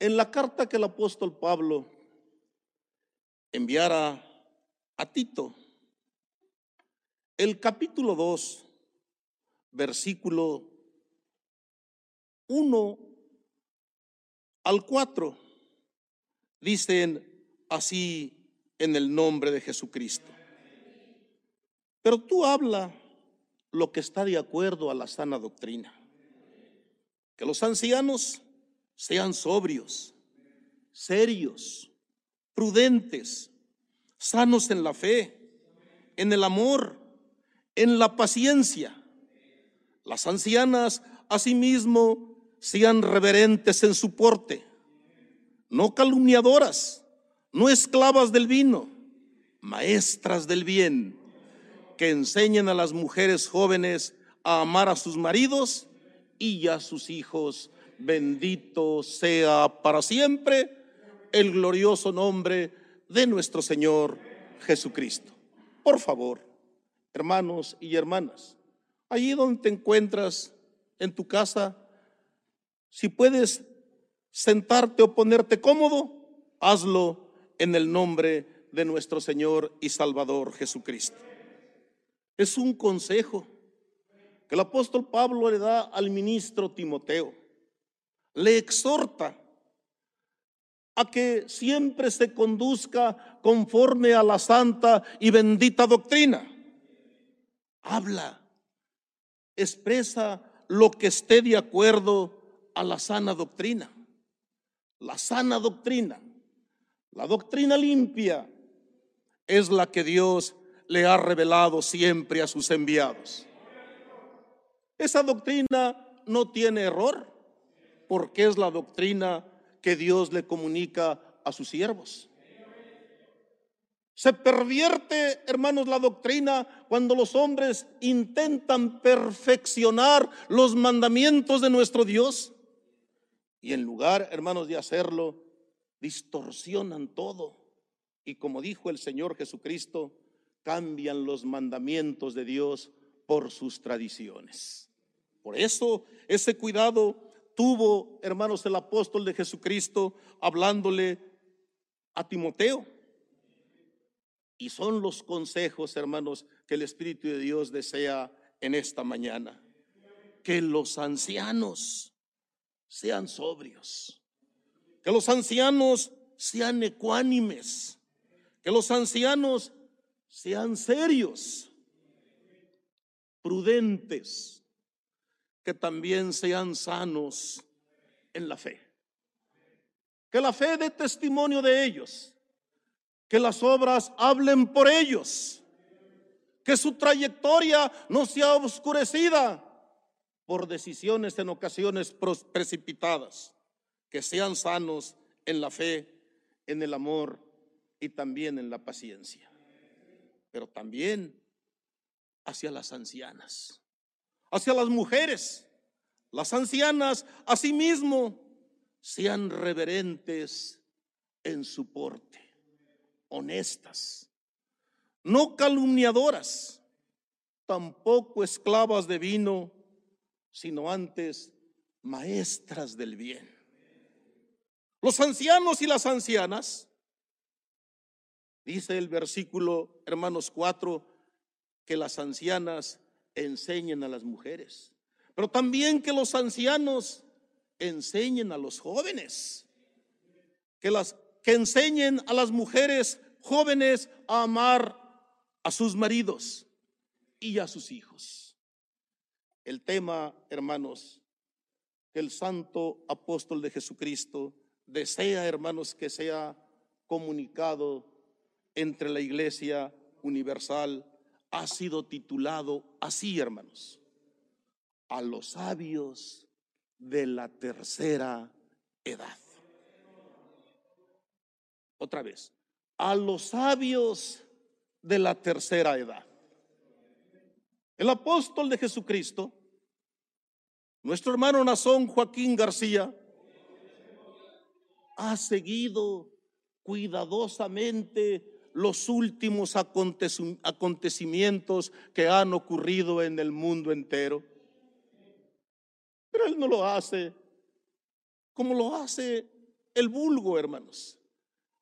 En la carta que el apóstol Pablo enviara a Tito, el capítulo 2, versículo 1 al 4, dicen así en el nombre de Jesucristo. Pero tú habla lo que está de acuerdo a la sana doctrina. Que los ancianos sean sobrios, serios, prudentes, sanos en la fe, en el amor, en la paciencia. Las ancianas asimismo sean reverentes en su porte, no calumniadoras, no esclavas del vino, maestras del bien, que enseñen a las mujeres jóvenes a amar a sus maridos y a sus hijos. Bendito sea para siempre el glorioso nombre de nuestro Señor Jesucristo. Por favor, hermanos y hermanas, allí donde te encuentras en tu casa, si puedes sentarte o ponerte cómodo, hazlo en el nombre de nuestro Señor y Salvador Jesucristo. Es un consejo que el apóstol Pablo le da al ministro Timoteo. Le exhorta a que siempre se conduzca conforme a la santa y bendita doctrina. Habla, expresa lo que esté de acuerdo a la sana doctrina. La sana doctrina la doctrina limpia es la que Dios le ha revelado siempre a sus enviados. Esa doctrina no tiene error porque es la doctrina que Dios le comunica a sus siervos. Se pervierte, hermanos, la doctrina cuando los hombres intentan perfeccionar los mandamientos de nuestro Dios. Y en lugar, hermanos, de hacerlo, distorsionan todo. Y como dijo el Señor Jesucristo, cambian los mandamientos de Dios por sus tradiciones. Por eso ese cuidado tuvo, hermanos, el apóstol de Jesucristo hablándole a Timoteo. Y son los consejos, hermanos, que el Espíritu de Dios desea en esta mañana. Que los ancianos sean sobrios que los ancianos sean ecuánimes, que los ancianos sean serios, prudentes, que también sean sanos en la fe. Que la fe dé testimonio de ellos, que las obras hablen por ellos, que su trayectoria no sea oscurecida por decisiones en ocasiones precipitadas que sean sanos en la fe, en el amor y también en la paciencia. Pero también hacia las ancianas, hacia las mujeres. Las ancianas asimismo sean reverentes en su porte, honestas, no calumniadoras, tampoco esclavas de vino, sino antes maestras del bien. Los ancianos y las ancianas, dice el versículo, hermanos 4, que las ancianas enseñen a las mujeres, pero también que los ancianos enseñen a los jóvenes, que las que enseñen a las mujeres jóvenes a amar a sus maridos y a sus hijos. El tema, hermanos, que el santo apóstol de Jesucristo desea, hermanos, que sea comunicado entre la iglesia universal, ha sido titulado así, hermanos, a los sabios de la tercera edad. Otra vez, a los sabios de la tercera edad. El apóstol de Jesucristo, nuestro hermano Nazón Joaquín García, ha seguido cuidadosamente los últimos acontecimientos que han ocurrido en el mundo entero. Pero Él no lo hace como lo hace el vulgo, hermanos,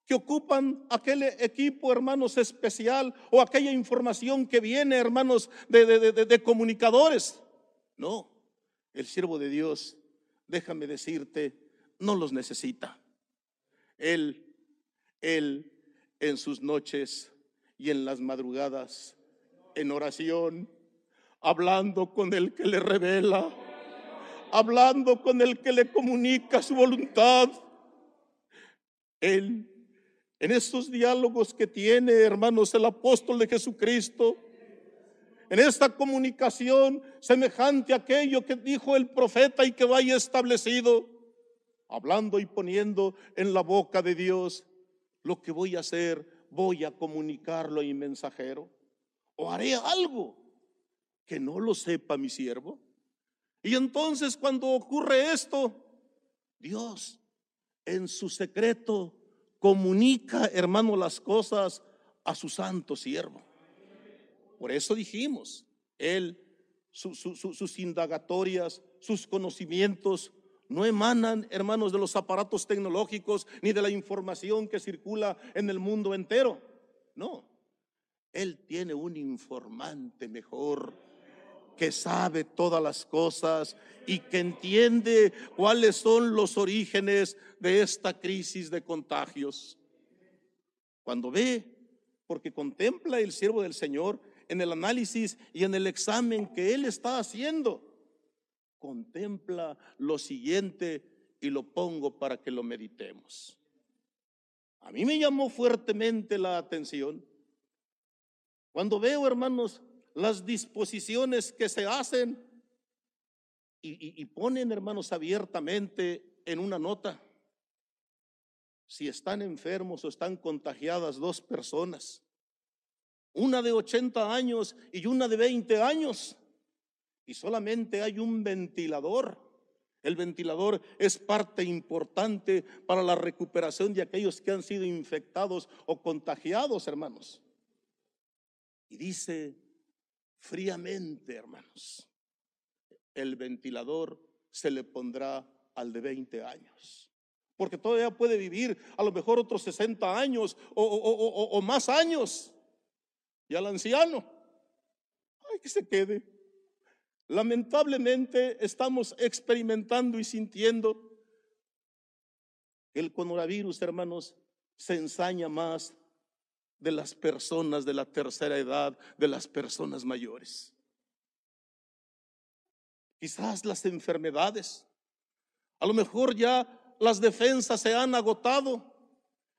que ocupan aquel equipo, hermanos, especial o aquella información que viene, hermanos, de, de comunicadores. No, el siervo de Dios, déjame decirte, no los necesita. Él, él en sus noches y en las madrugadas, en oración, hablando con el que le revela, hablando con el que le comunica su voluntad. Él, en estos diálogos que tiene, hermanos, el apóstol de Jesucristo, en esta comunicación semejante a aquello que dijo el profeta y que vaya establecido, hablando y poniendo en la boca de Dios lo que voy a hacer, voy a comunicarlo y mensajero, o haré algo que no lo sepa mi siervo. Y entonces cuando ocurre esto, Dios en su secreto comunica, hermano, las cosas a su santo siervo. Por eso dijimos, Él, sus indagatorias, sus conocimientos, no emanan, hermanos, de los aparatos tecnológicos ni de la información que circula en el mundo entero. No, Él tiene un informante mejor que sabe todas las cosas y que entiende cuáles son los orígenes de esta crisis de contagios. Cuando ve, porque contempla el siervo del Señor en el análisis y en el examen que él está haciendo, contempla lo siguiente y lo pongo para que lo meditemos. A mí me llamó fuertemente la atención cuando veo, hermanos, las disposiciones que se hacen y, ponen, hermanos, abiertamente en una nota si están enfermos o están contagiadas dos personas, una de 80 años y una de 20 años, y solamente hay un ventilador. El ventilador es parte importante para la recuperación de aquellos que han sido infectados o contagiados, hermanos. Y dice fríamente, hermanos, el ventilador se le pondrá al de 20 años. Porque todavía puede vivir a lo mejor otros 60 años o, más años. Y al anciano, ay, que se quede. Lamentablemente estamos experimentando y sintiendo que el coronavirus, hermanos, se ensaña más de las personas de la tercera edad, de las personas mayores. Quizás las enfermedades, a lo mejor ya las defensas se han agotado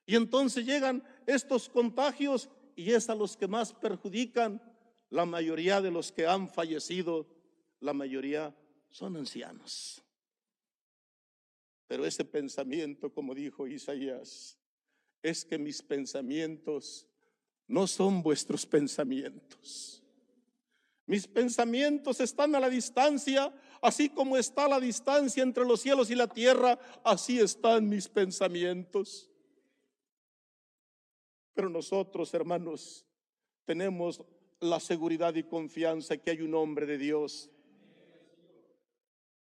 y entonces llegan estos contagios y es a los que más perjudican. La mayoría de los que han fallecido, la mayoría son ancianos. Pero ese pensamiento, como dijo Isaías, es que mis pensamientos no son vuestros pensamientos. Mis pensamientos están a la distancia, así como está la distancia entre los cielos y la tierra, así están mis pensamientos. Pero nosotros, hermanos, tenemos la seguridad y confianza que hay un hombre de Dios.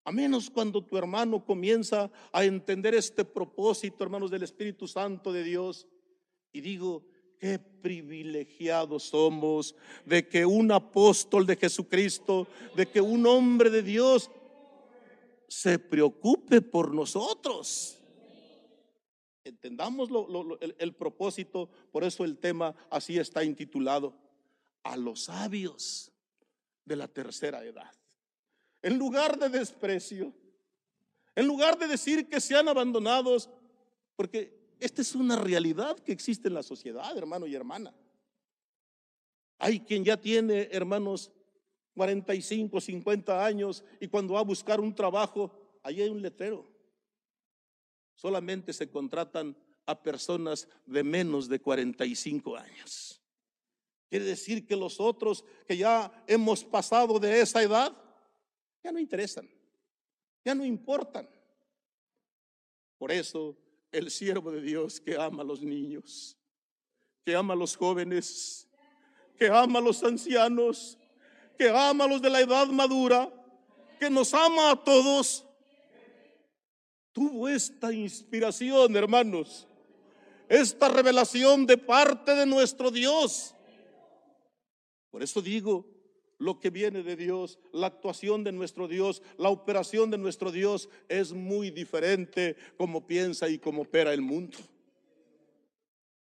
A menos cuando tu hermano comienza a entender este propósito, hermanos, del Espíritu Santo de Dios. Y digo, Qué privilegiados somos de que un apóstol de Jesucristo, de que un hombre de Dios se preocupe por nosotros. Entendamos el, propósito, por eso el tema así está intitulado, a los sabios de la tercera edad. En lugar de desprecio, en lugar de decir que sean abandonados, porque esta es una realidad que existe en la sociedad, hermano y hermana. Hay quien ya tiene, hermanos, 45, 50 años y cuando va a buscar un trabajo, ahí hay un letrero. Solamente se contratan a personas de menos de 45 años. Quiere decir que los otros que ya hemos pasado de esa edad, ya no interesan, ya no importan. Por eso el siervo de Dios que ama a los niños, que ama a los jóvenes, que ama a los ancianos, que ama a los de la edad madura, que nos ama a todos. tuvo esta inspiración, hermanos, esta revelación de parte de nuestro Dios. Por eso digo, lo que viene de Dios, la actuación de nuestro Dios, la operación de nuestro Dios es muy diferente como piensa y como opera el mundo.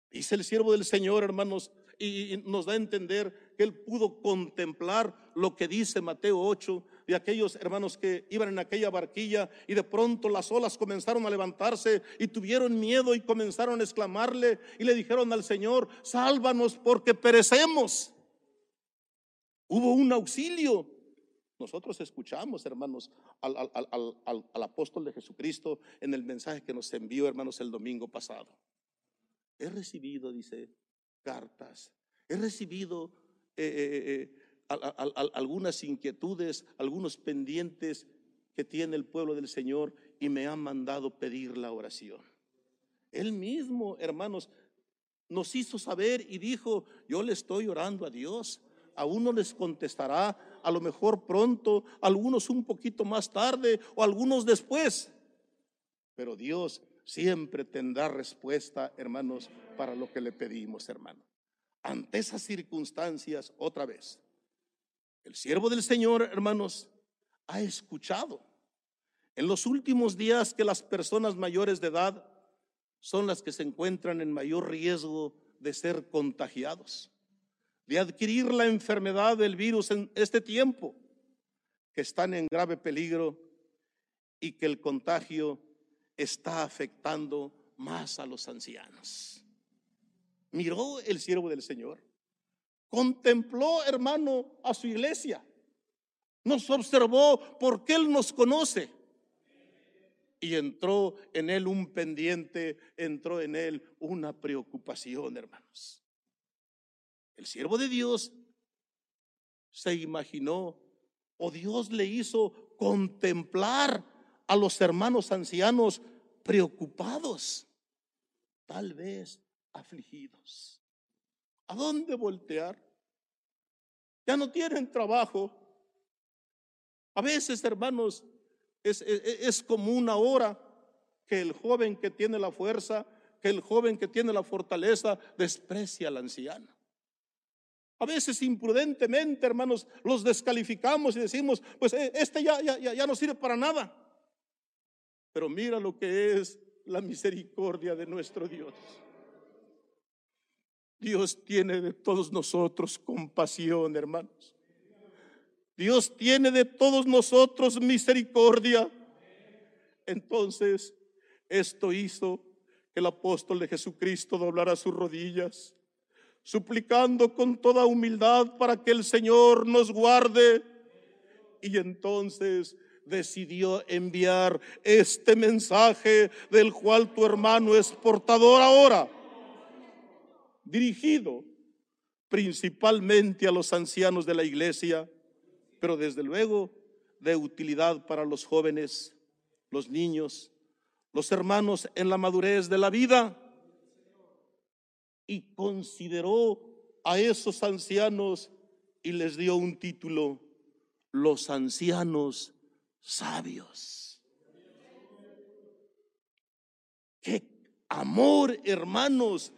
Dice el siervo del Señor, hermanos, y nos da a entender que él pudo contemplar lo que dice Mateo 8 de aquellos hermanos que iban en aquella barquilla y de pronto las olas comenzaron a levantarse y tuvieron miedo y comenzaron a exclamarle y le dijeron al Señor, sálvanos porque perecemos. Hubo un auxilio. Nosotros escuchamos, hermanos, al, apóstol de Jesucristo en el mensaje que nos envió, hermanos, el domingo pasado. He recibido, dice, cartas. He recibido eh, eh, eh, algunas inquietudes, algunos pendientes que tiene el pueblo del Señor y me ha mandado pedir la oración. Él mismo, hermanos, nos hizo saber y dijo, yo le estoy orando a Dios a uno les contestará a lo mejor pronto, algunos un poquito más tarde o algunos después. Pero Dios siempre tendrá respuesta, hermanos, para lo que le pedimos, hermano. Ante esas circunstancias, otra vez, el siervo del Señor, hermanos, ha escuchado en los últimos días que las personas mayores de edad son las que se encuentran en mayor riesgo de ser contagiados de adquirir la enfermedad del virus en este tiempo, que están en grave peligro y que el contagio está afectando más a los ancianos. Miró el siervo del Señor, contempló, hermano, a su iglesia, nos observó porque Él nos conoce. Y entró en él un pendiente, entró en él una preocupación, hermanos. El siervo de Dios se imaginó o Dios le hizo contemplar a los hermanos ancianos preocupados, tal vez afligidos. ¿A dónde voltear? Ya no tienen trabajo. A veces, hermanos, es, es, como una hora que el joven que tiene la fuerza, que el joven que tiene la fortaleza desprecia al anciano. A veces imprudentemente, hermanos, los descalificamos y decimos, pues eh, este ya, ya, ya no sirve para nada. Pero mira lo que es la misericordia de nuestro Dios. Dios tiene de todos nosotros compasión, hermanos. Dios tiene de todos nosotros misericordia. Entonces, esto hizo que el apóstol de Jesucristo doblara sus rodillas suplicando con toda humildad para que el Señor nos guarde. Y entonces decidió enviar este mensaje del cual tu hermano es portador ahora, dirigido principalmente a los ancianos de la iglesia, pero desde luego de utilidad para los jóvenes, los niños, los hermanos en la madurez de la vida y consideró a esos ancianos y les dio un título, los ancianos sabios. Qué amor, hermanos,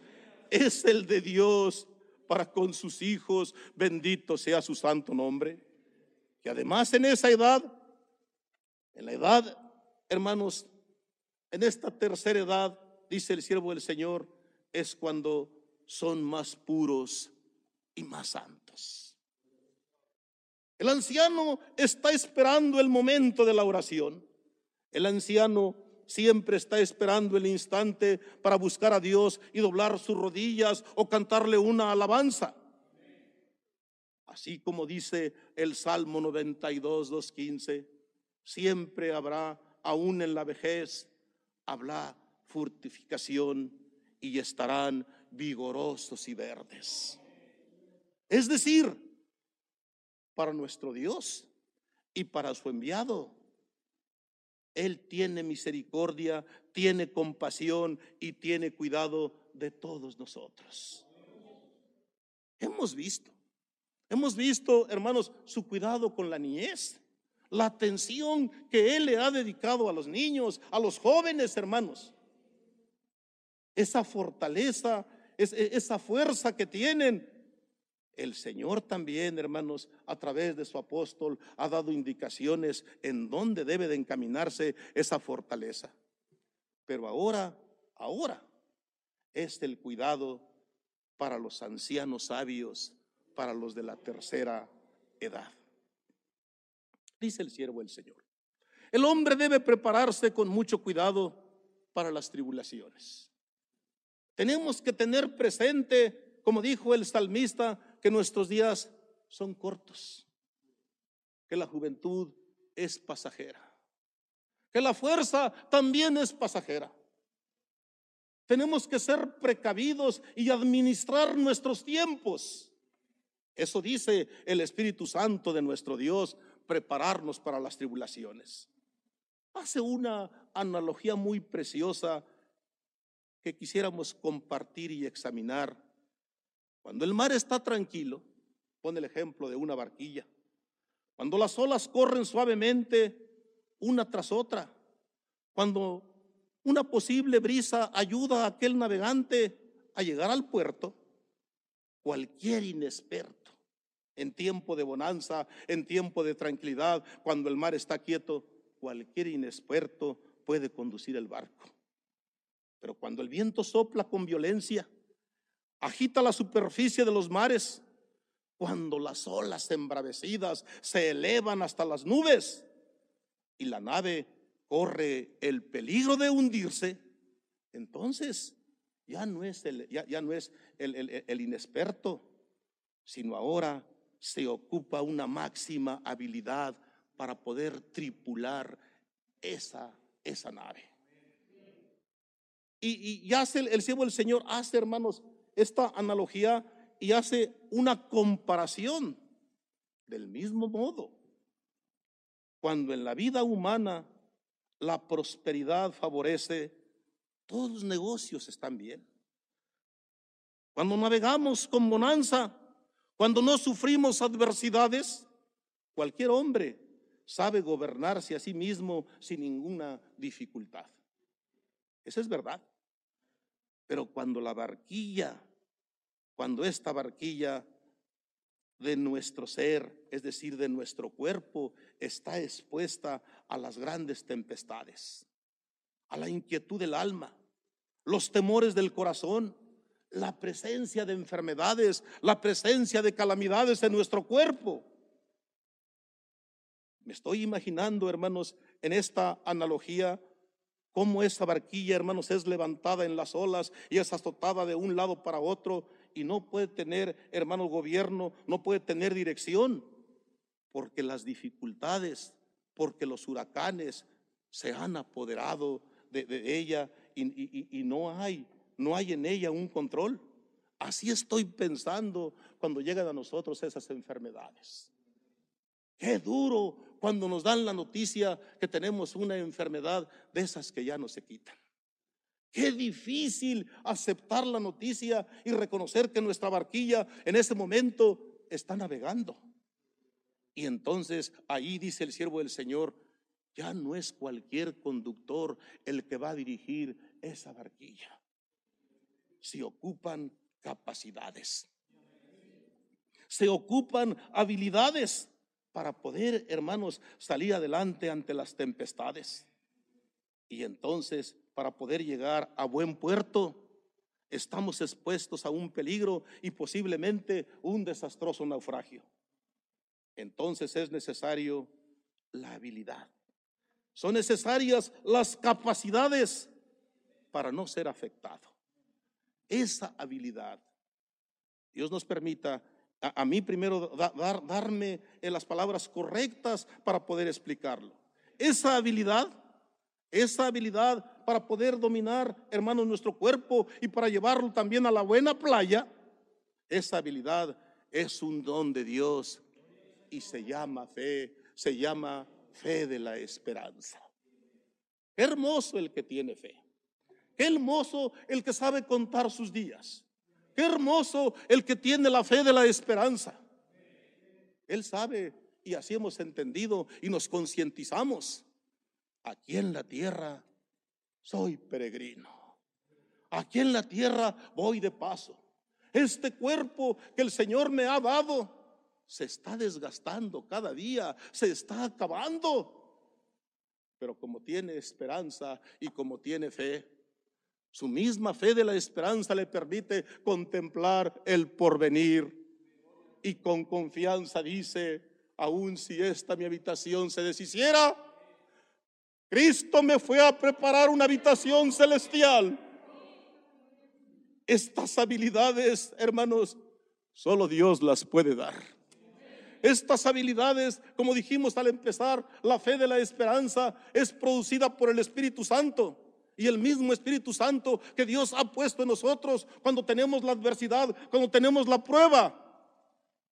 es el de Dios para con sus hijos, bendito sea su santo nombre. Que además en esa edad, en la edad, hermanos, en esta tercera edad, dice el siervo del Señor, es cuando son más puros y más santos. El anciano está esperando el momento de la oración. El anciano siempre está esperando el instante para buscar a Dios y doblar sus rodillas o cantarle una alabanza. Así como dice el Salmo 92, 2.15, siempre habrá, aún en la vejez, habrá fortificación y estarán vigorosos y verdes. Es decir, para nuestro Dios y para su enviado. Él tiene misericordia, tiene compasión y tiene cuidado de todos nosotros. Hemos visto, hemos visto, hermanos, su cuidado con la niñez. la atención que Él le ha dedicado a los niños, a los jóvenes hermanos. Esa fortaleza, esa fuerza que tienen. El Señor también, hermanos, a través de su apóstol, ha dado indicaciones en dónde debe de encaminarse esa fortaleza. Pero ahora, ahora, es el cuidado para los ancianos sabios, para los de la tercera edad dice el siervo del Señor. El hombre debe prepararse con mucho cuidado para las tribulaciones. Tenemos que tener presente, como dijo el salmista, que nuestros días son cortos, que la juventud es pasajera, que la fuerza también es pasajera. Tenemos que ser precavidos y administrar nuestros tiempos. Eso dice el Espíritu Santo de nuestro Dios prepararnos para las tribulaciones. Hace una analogía muy preciosa que quisiéramos compartir y examinar. Cuando el mar está tranquilo, pone el ejemplo de una barquilla. Cuando las olas corren suavemente una tras otra, cuando una posible brisa ayuda a aquel navegante a llegar al puerto, cualquier inexperto en tiempo de bonanza, en tiempo de tranquilidad, cuando el mar está quieto, cualquier inexperto puede conducir el barco. Pero cuando el viento sopla con violencia, agita la superficie de los mares, cuando las olas embravecidas se elevan hasta las nubes y la nave corre el peligro de hundirse, entonces ya no es el, ya, no es el inexperto, sino ahora se ocupa una máxima habilidad para poder tripular esa, esa nave. Y, y hace el, el del Señor, hace hermanos esta analogía y hace una comparación del mismo modo. Cuando en la vida humana la prosperidad favorece, todos los negocios están bien. Cuando navegamos con bonanza, cuando no sufrimos adversidades, cualquier hombre sabe gobernarse a sí mismo sin ninguna dificultad. Esa es verdad. Pero cuando la barquilla, cuando esta barquilla de nuestro ser, es decir, de nuestro cuerpo, está expuesta a las grandes tempestades, a la inquietud del alma, los temores del corazón, la presencia de enfermedades, la presencia de calamidades en nuestro cuerpo. Me estoy imaginando, hermanos, en esta analogía, cómo esa barquilla, hermanos, es levantada en las olas y es azotada de un lado para otro y no puede tener, hermano, gobierno, no puede tener dirección, porque las dificultades, porque los huracanes se han apoderado de, ella y no hay no hay en ella un control. Así estoy pensando cuando llegan a nosotros esas enfermedades. Qué duro cuando nos dan la noticia que tenemos una enfermedad de esas que ya no se quitan. Qué difícil aceptar la noticia y reconocer que nuestra barquilla en ese momento está navegando. Y entonces ahí dice el siervo del Señor, ya no es cualquier conductor el que va a dirigir esa barquilla se ocupan capacidades. Se ocupan habilidades para poder, hermanos, salir adelante ante las tempestades. Y entonces, para poder llegar a buen puerto, estamos expuestos a un peligro y posiblemente un desastroso naufragio. Entonces es necesario la habilidad. Son necesarias las capacidades para no ser afectado esa habilidad. Dios nos permita a, mí primero dar, darme las palabras correctas para poder explicarlo. Esa habilidad, esa habilidad para poder dominar, hermanos, nuestro cuerpo y para llevarlo también a la buena playa, esa habilidad es un don de Dios y se llama fe, se llama fe de la esperanza. Hermoso el que tiene fe. Qué hermoso el que sabe contar sus días. Qué hermoso el que tiene la fe de la esperanza. Él sabe y así hemos entendido y nos concientizamos. Aquí en la tierra soy peregrino. Aquí en la tierra voy de paso. Este cuerpo que el Señor me ha dado se está desgastando cada día, se está acabando. Pero como tiene esperanza y como tiene fe, su misma fe de la esperanza le permite contemplar el porvenir. Y con confianza dice, aun si esta mi habitación se deshiciera, Cristo me fue a preparar una habitación celestial. Estas habilidades, hermanos, solo Dios las puede dar. Estas habilidades, como dijimos al empezar, la fe de la esperanza es producida por el Espíritu Santo. Y el mismo Espíritu Santo que Dios ha puesto en nosotros cuando tenemos la adversidad, cuando tenemos la prueba.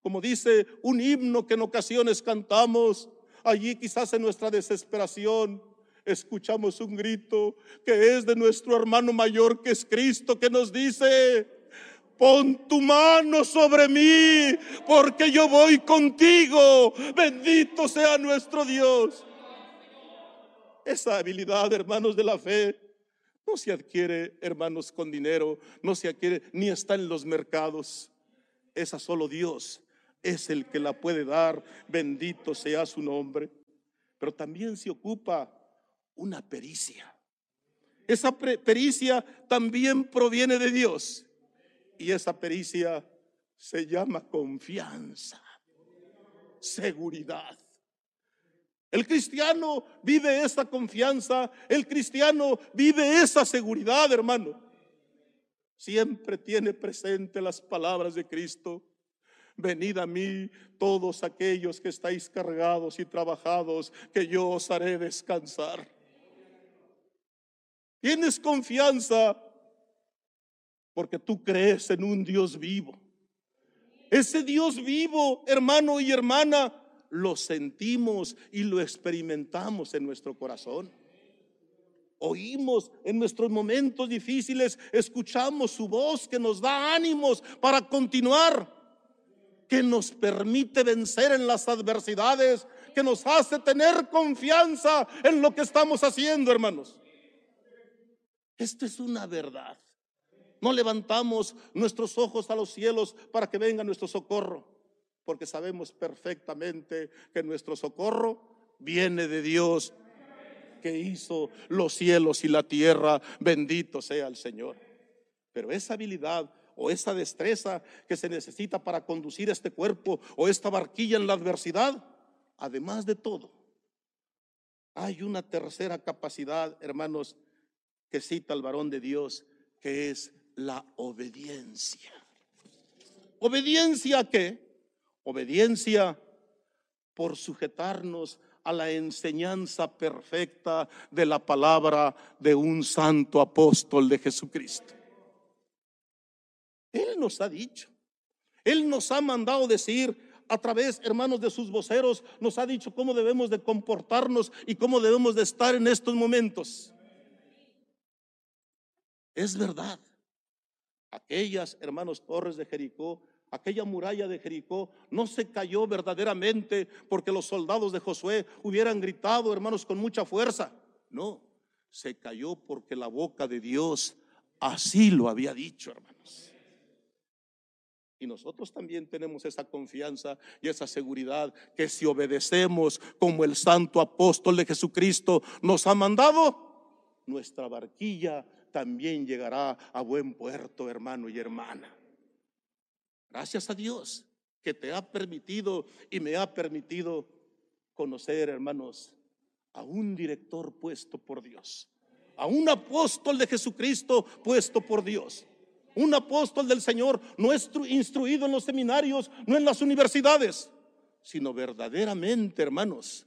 Como dice un himno que en ocasiones cantamos, allí quizás en nuestra desesperación, escuchamos un grito que es de nuestro hermano mayor que es Cristo, que nos dice, pon tu mano sobre mí, porque yo voy contigo, bendito sea nuestro Dios. Esa habilidad, hermanos de la fe, no se adquiere, hermanos, con dinero, no se adquiere ni está en los mercados. Esa solo Dios es el que la puede dar, bendito sea su nombre. Pero también se ocupa una pericia. Esa pericia también proviene de Dios. Y esa pericia se llama confianza, seguridad. El cristiano vive esa confianza, el cristiano vive esa seguridad, hermano. Siempre tiene presente las palabras de Cristo. Venid a mí todos aquellos que estáis cargados y trabajados, que yo os haré descansar. Tienes confianza porque tú crees en un Dios vivo. Ese Dios vivo, hermano y hermana, lo sentimos y lo experimentamos en nuestro corazón. Oímos en nuestros momentos difíciles, escuchamos su voz que nos da ánimos para continuar, que nos permite vencer en las adversidades, que nos hace tener confianza en lo que estamos haciendo, hermanos. Esto es una verdad. No levantamos nuestros ojos a los cielos para que venga nuestro socorro, porque sabemos perfectamente que nuestro socorro viene de Dios que hizo los cielos y la tierra. Bendito sea el Señor. Pero esa habilidad o esa destreza que se necesita para conducir este cuerpo o esta barquilla en la adversidad, además de todo, hay una tercera capacidad, hermanos, que cita el varón de Dios, que es la obediencia. ¿Obediencia a qué? Obediencia por sujetarnos a la enseñanza perfecta de la palabra de un santo apóstol de Jesucristo. Él nos ha dicho, Él nos ha mandado decir a través, hermanos, de sus voceros, nos ha dicho cómo debemos de comportarnos y cómo debemos de estar en estos momentos. Es verdad. Aquellas, hermanos, torres de Jericó, aquella muralla de Jericó no se cayó verdaderamente porque los soldados de Josué hubieran gritado, hermanos, con mucha fuerza. No, se cayó porque la boca de Dios así lo había dicho, hermanos. Y nosotros también tenemos esa confianza y esa seguridad que si obedecemos como el santo apóstol de Jesucristo nos ha mandado, nuestra barquilla también llegará a buen puerto, hermano y hermana. Gracias a Dios que te ha permitido y me ha permitido conocer, hermanos, a un director puesto por Dios, a un apóstol de Jesucristo puesto por Dios, un apóstol del Señor, nuestro instruido en los seminarios, no en las universidades, sino verdaderamente, hermanos,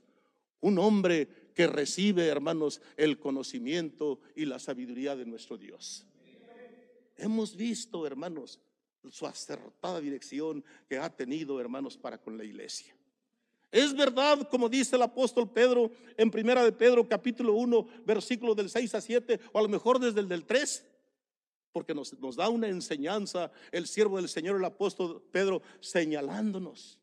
un hombre que recibe, hermanos, el conocimiento y la sabiduría de nuestro Dios. Hemos visto, hermanos, su acertada dirección que ha tenido, hermanos, para con la iglesia. Es verdad, como dice el apóstol Pedro en Primera de Pedro, capítulo 1, versículo del 6 a 7, o a lo mejor desde el del 3, porque nos, nos da una enseñanza el siervo del Señor, el apóstol Pedro, señalándonos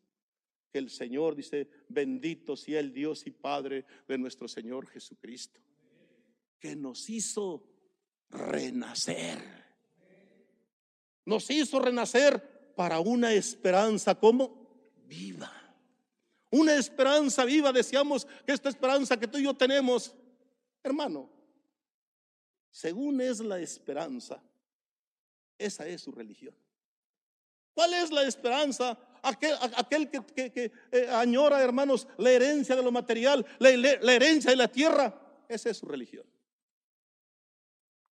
que el Señor dice, bendito sea el Dios y Padre de nuestro Señor Jesucristo, que nos hizo renacer. Nos hizo renacer para una esperanza como viva. Una esperanza viva. Deseamos que esta esperanza que tú y yo tenemos, hermano, según es la esperanza, esa es su religión. ¿Cuál es la esperanza? Aquel, que, eh, añora, hermanos, la herencia de lo material, la herencia de la tierra, esa es su religión.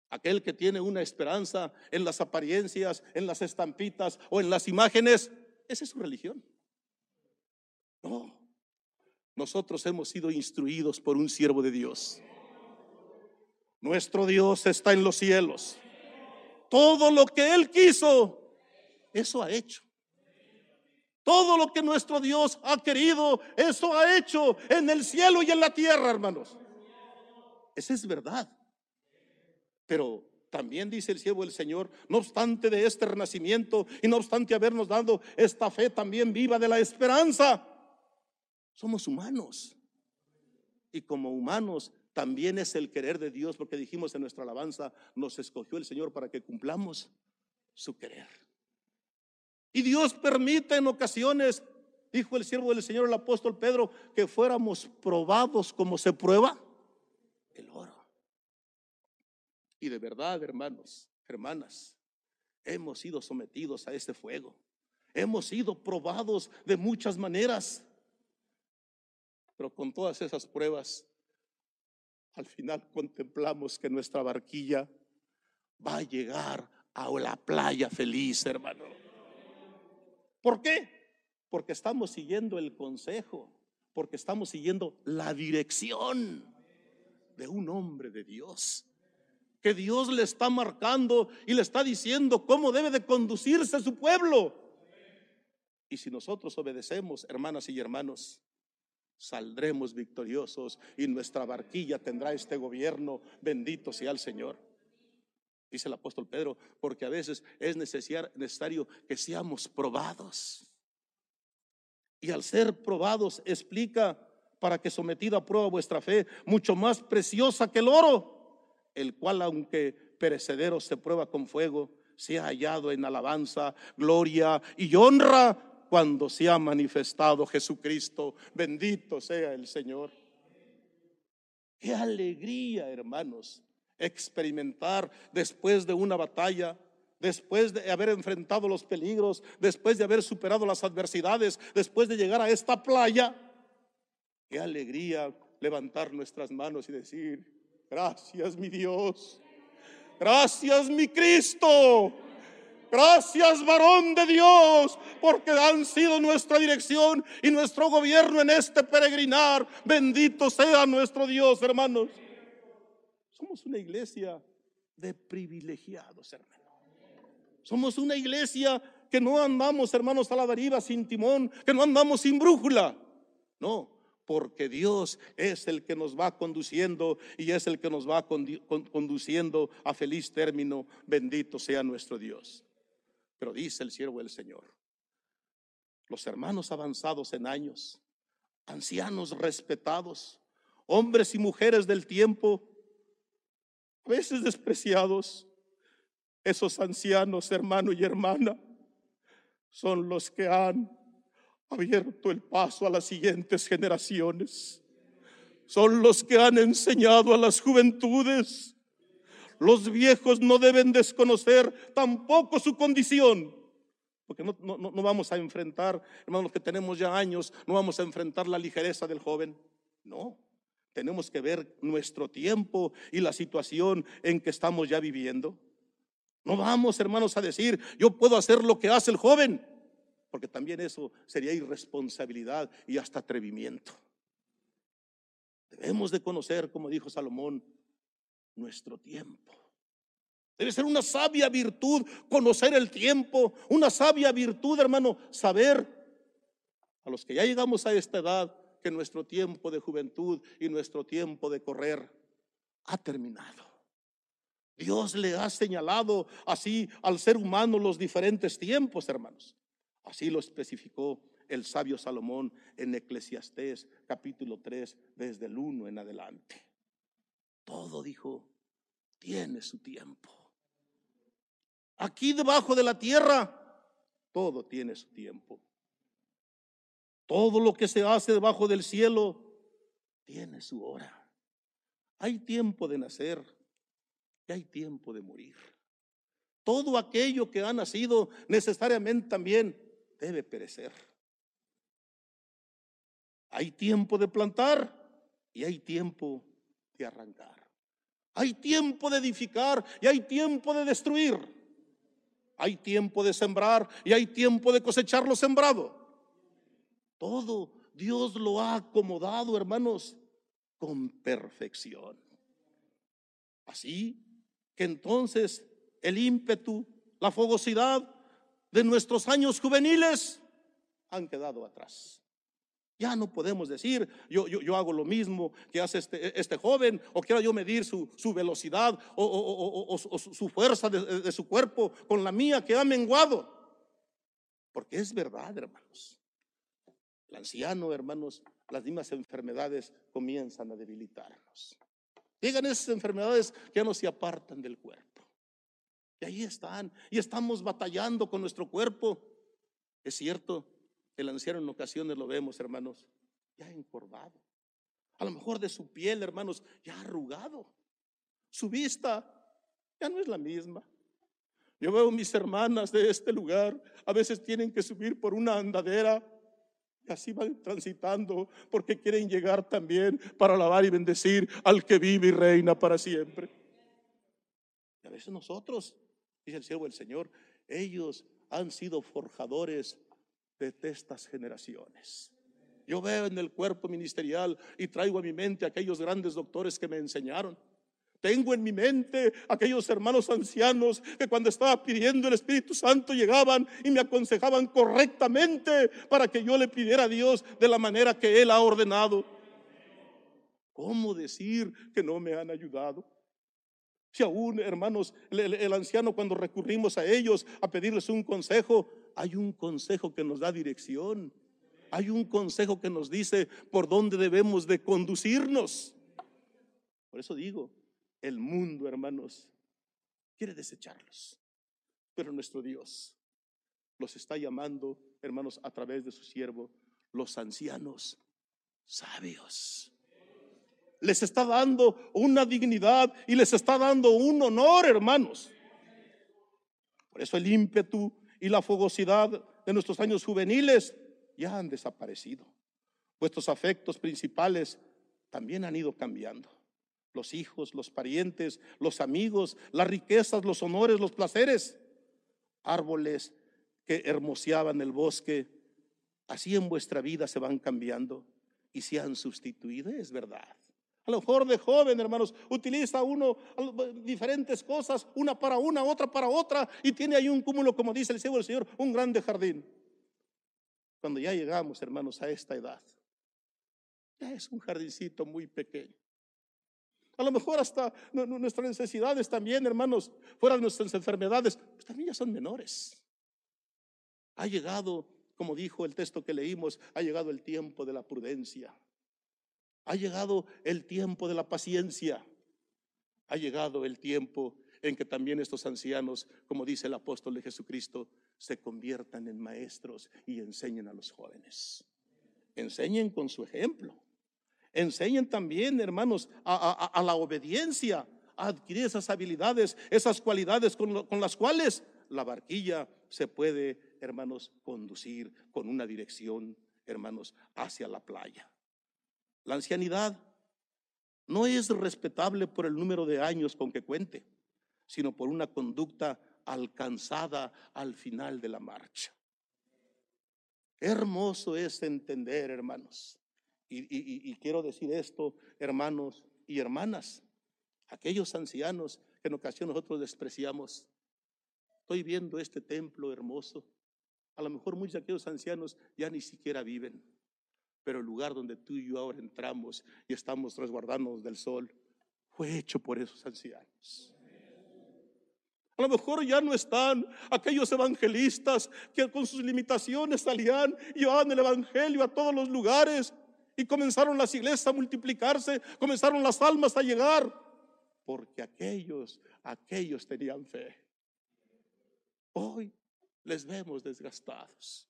Aquel que tiene una esperanza en las apariencias, en las estampitas o en las imágenes, esa es su religión. No, nosotros hemos sido instruidos por un siervo de Dios. Nuestro Dios está en los cielos. Todo lo que Él quiso, eso ha hecho. Todo lo que nuestro Dios ha querido, eso ha hecho en el cielo y en la tierra, hermanos. Esa es verdad. Pero también dice el siervo del Señor, no obstante de este renacimiento y no obstante habernos dado esta fe también viva de la esperanza, somos humanos. Y como humanos también es el querer de Dios, porque dijimos en nuestra alabanza, nos escogió el Señor para que cumplamos su querer. Y Dios permite en ocasiones, dijo el siervo del Señor, el apóstol Pedro, que fuéramos probados como se prueba el oro. Y de verdad, hermanos, hermanas, hemos sido sometidos a este fuego. Hemos sido probados de muchas maneras. Pero con todas esas pruebas, al final contemplamos que nuestra barquilla va a llegar a la playa feliz, hermano. ¿Por qué? Porque estamos siguiendo el consejo, porque estamos siguiendo la dirección de un hombre de Dios. Que Dios le está marcando y le está diciendo cómo debe de conducirse su pueblo. Y si nosotros obedecemos, hermanas y hermanos, saldremos victoriosos y nuestra barquilla tendrá este gobierno. Bendito sea el Señor. Dice el apóstol Pedro, porque a veces es necesario que seamos probados. Y al ser probados explica para que sometida a prueba vuestra fe, mucho más preciosa que el oro, el cual aunque perecedero se prueba con fuego, sea hallado en alabanza, gloria y honra cuando se ha manifestado Jesucristo. Bendito sea el Señor. Qué alegría, hermanos, experimentar después de una batalla, después de haber enfrentado los peligros, después de haber superado las adversidades, después de llegar a esta playa. Qué alegría levantar nuestras manos y decir, gracias mi Dios, gracias mi Cristo Gracias, varón de Dios, porque han sido nuestra dirección y nuestro gobierno en este peregrinar. Bendito sea nuestro Dios, hermanos. Somos una iglesia de privilegiados, hermanos. Somos una iglesia que no andamos, hermanos, a la deriva sin timón, que no andamos sin brújula. No, porque Dios es el que nos va conduciendo y es el que nos va conduciendo a feliz término. Bendito sea nuestro Dios. Pero dice el siervo del Señor, los hermanos avanzados en años, ancianos respetados, hombres y mujeres del tiempo, a veces despreciados, esos ancianos, hermano y hermana, son los que han abierto el paso a las siguientes generaciones. Son los que han enseñado a las juventudes los viejos no deben desconocer tampoco su condición. Porque no, vamos a enfrentar, hermanos, que tenemos ya años, no vamos a enfrentar la ligereza del joven. No, tenemos que ver nuestro tiempo y la situación en que estamos ya viviendo. No vamos, hermanos, a decir, yo puedo hacer lo que hace el joven, porque también eso sería irresponsabilidad y hasta atrevimiento. Debemos de conocer, como dijo Salomón, nuestro tiempo. Debe ser una sabia virtud conocer el tiempo, una sabia virtud, hermano, saber a los que ya llegamos a esta edad que nuestro tiempo de juventud y nuestro tiempo de correr ha terminado. Dios le ha señalado así al ser humano los diferentes tiempos, hermanos. Así lo especificó el sabio Salomón en Eclesiastés capítulo 3, desde el 1 en adelante. Todo dijo, tiene su tiempo. Aquí debajo de la tierra, todo tiene su tiempo. Todo lo que se hace debajo del cielo tiene su hora. Hay tiempo de nacer y hay tiempo de morir. Todo aquello que ha nacido necesariamente también debe perecer. Hay tiempo de plantar y hay tiempo de arrancar. Hay tiempo de edificar y hay tiempo de destruir. Hay tiempo de sembrar y hay tiempo de cosechar lo sembrado. Todo Dios lo ha acomodado, hermanos, con perfección. Así que entonces el ímpetu, la fogosidad de nuestros años juveniles han quedado atrás. Ya no podemos decir, yo, yo, hago lo mismo que hace este, este joven, o quiero yo medir su, velocidad o, su fuerza de, de, su cuerpo con la mía que ha menguado. Porque es verdad, hermanos. El anciano, hermanos, las mismas enfermedades comienzan a debilitarnos. Llegan esas enfermedades que ya no se apartan del cuerpo. Y ahí están. Y estamos batallando con nuestro cuerpo. Es cierto, el anciano en ocasiones lo vemos, hermanos, ya encorvado. A lo mejor de su piel, hermanos, ya arrugado. Su vista ya no es la misma. Yo veo mis hermanas de este lugar, a veces tienen que subir por una andadera y así van transitando porque quieren llegar también para alabar y bendecir al que vive y reina para siempre. Y a veces nosotros dice el siervo del Señor, ellos han sido forjadores de estas generaciones. Yo veo en el cuerpo ministerial y traigo a mi mente aquellos grandes doctores que me enseñaron. Tengo en mi mente aquellos hermanos ancianos que cuando estaba pidiendo el Espíritu Santo llegaban y me aconsejaban correctamente para que yo le pidiera a Dios de la manera que Él ha ordenado. ¿Cómo decir que no me han ayudado? Si aún, hermanos, el, anciano cuando recurrimos a ellos a pedirles un consejo, hay un consejo que nos da dirección. Hay un consejo que nos dice por dónde debemos de conducirnos. Por eso digo, el mundo, hermanos, quiere desecharlos. Pero nuestro Dios los está llamando, hermanos, a través de su siervo, los ancianos sabios les está dando una dignidad y les está dando un honor, hermanos. Por eso el ímpetu y la fogosidad de nuestros años juveniles ya han desaparecido. Vuestros afectos principales también han ido cambiando. Los hijos, los parientes, los amigos, las riquezas, los honores, los placeres. Árboles que hermoseaban el bosque, así en vuestra vida se van cambiando y se han sustituido, es verdad. A lo mejor de joven, hermanos, utiliza uno diferentes cosas, una para una, otra para otra, y tiene ahí un cúmulo, como dice el Señor, el Señor, un grande jardín. Cuando ya llegamos, hermanos, a esta edad, ya es un jardincito muy pequeño. A lo mejor hasta nuestras necesidades también, hermanos, fuera de nuestras enfermedades, pues también ya son menores. Ha llegado, como dijo el texto que leímos, ha llegado el tiempo de la prudencia. Ha llegado el tiempo de la paciencia. Ha llegado el tiempo en que también estos ancianos, como dice el apóstol de Jesucristo, se conviertan en maestros y enseñen a los jóvenes. Enseñen con su ejemplo. Enseñen también, hermanos, a, la obediencia, a adquirir esas habilidades, esas cualidades con, con las cuales la barquilla se puede, hermanos, conducir con una dirección, hermanos, hacia la playa. La ancianidad no es respetable por el número de años con que cuente, sino por una conducta alcanzada al final de la marcha. Hermoso es entender, hermanos. Y, quiero decir esto, hermanos y hermanas, aquellos ancianos que en ocasiones nosotros despreciamos. Estoy viendo este templo hermoso. A lo mejor muchos de aquellos ancianos ya ni siquiera viven pero el lugar donde tú y yo ahora entramos y estamos resguardándonos del sol fue hecho por esos ancianos. A lo mejor ya no están aquellos evangelistas que con sus limitaciones salían y llevaban el evangelio a todos los lugares y comenzaron las iglesias a multiplicarse, comenzaron las almas a llegar, porque aquellos, aquellos tenían fe. Hoy les vemos desgastados.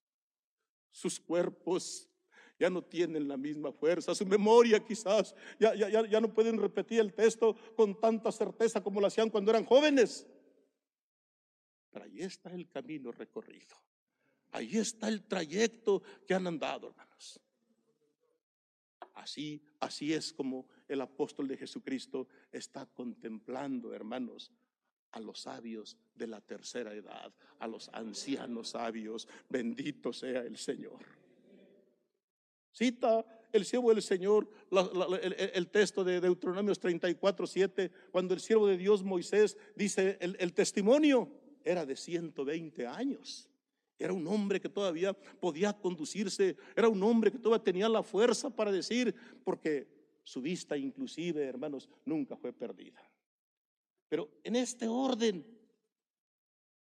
Sus cuerpos ya no tienen la misma fuerza, su memoria quizás ya, ya, ya, no pueden repetir el texto con tanta certeza como lo hacían cuando eran jóvenes. Pero ahí está el camino recorrido. Ahí está el trayecto que han andado, hermanos. Así, así es como el apóstol de Jesucristo está contemplando, hermanos, a los sabios de la tercera edad, a los ancianos sabios. Bendito sea el Señor. Cita el siervo del Señor el, texto de Deuteronomios 34, 7, cuando el siervo de Dios Moisés dice el, testimonio era de 120 años. Era un hombre que todavía podía conducirse, era un hombre que todavía tenía la fuerza para decir, porque su vista inclusive, hermanos, nunca fue perdida. Pero en este orden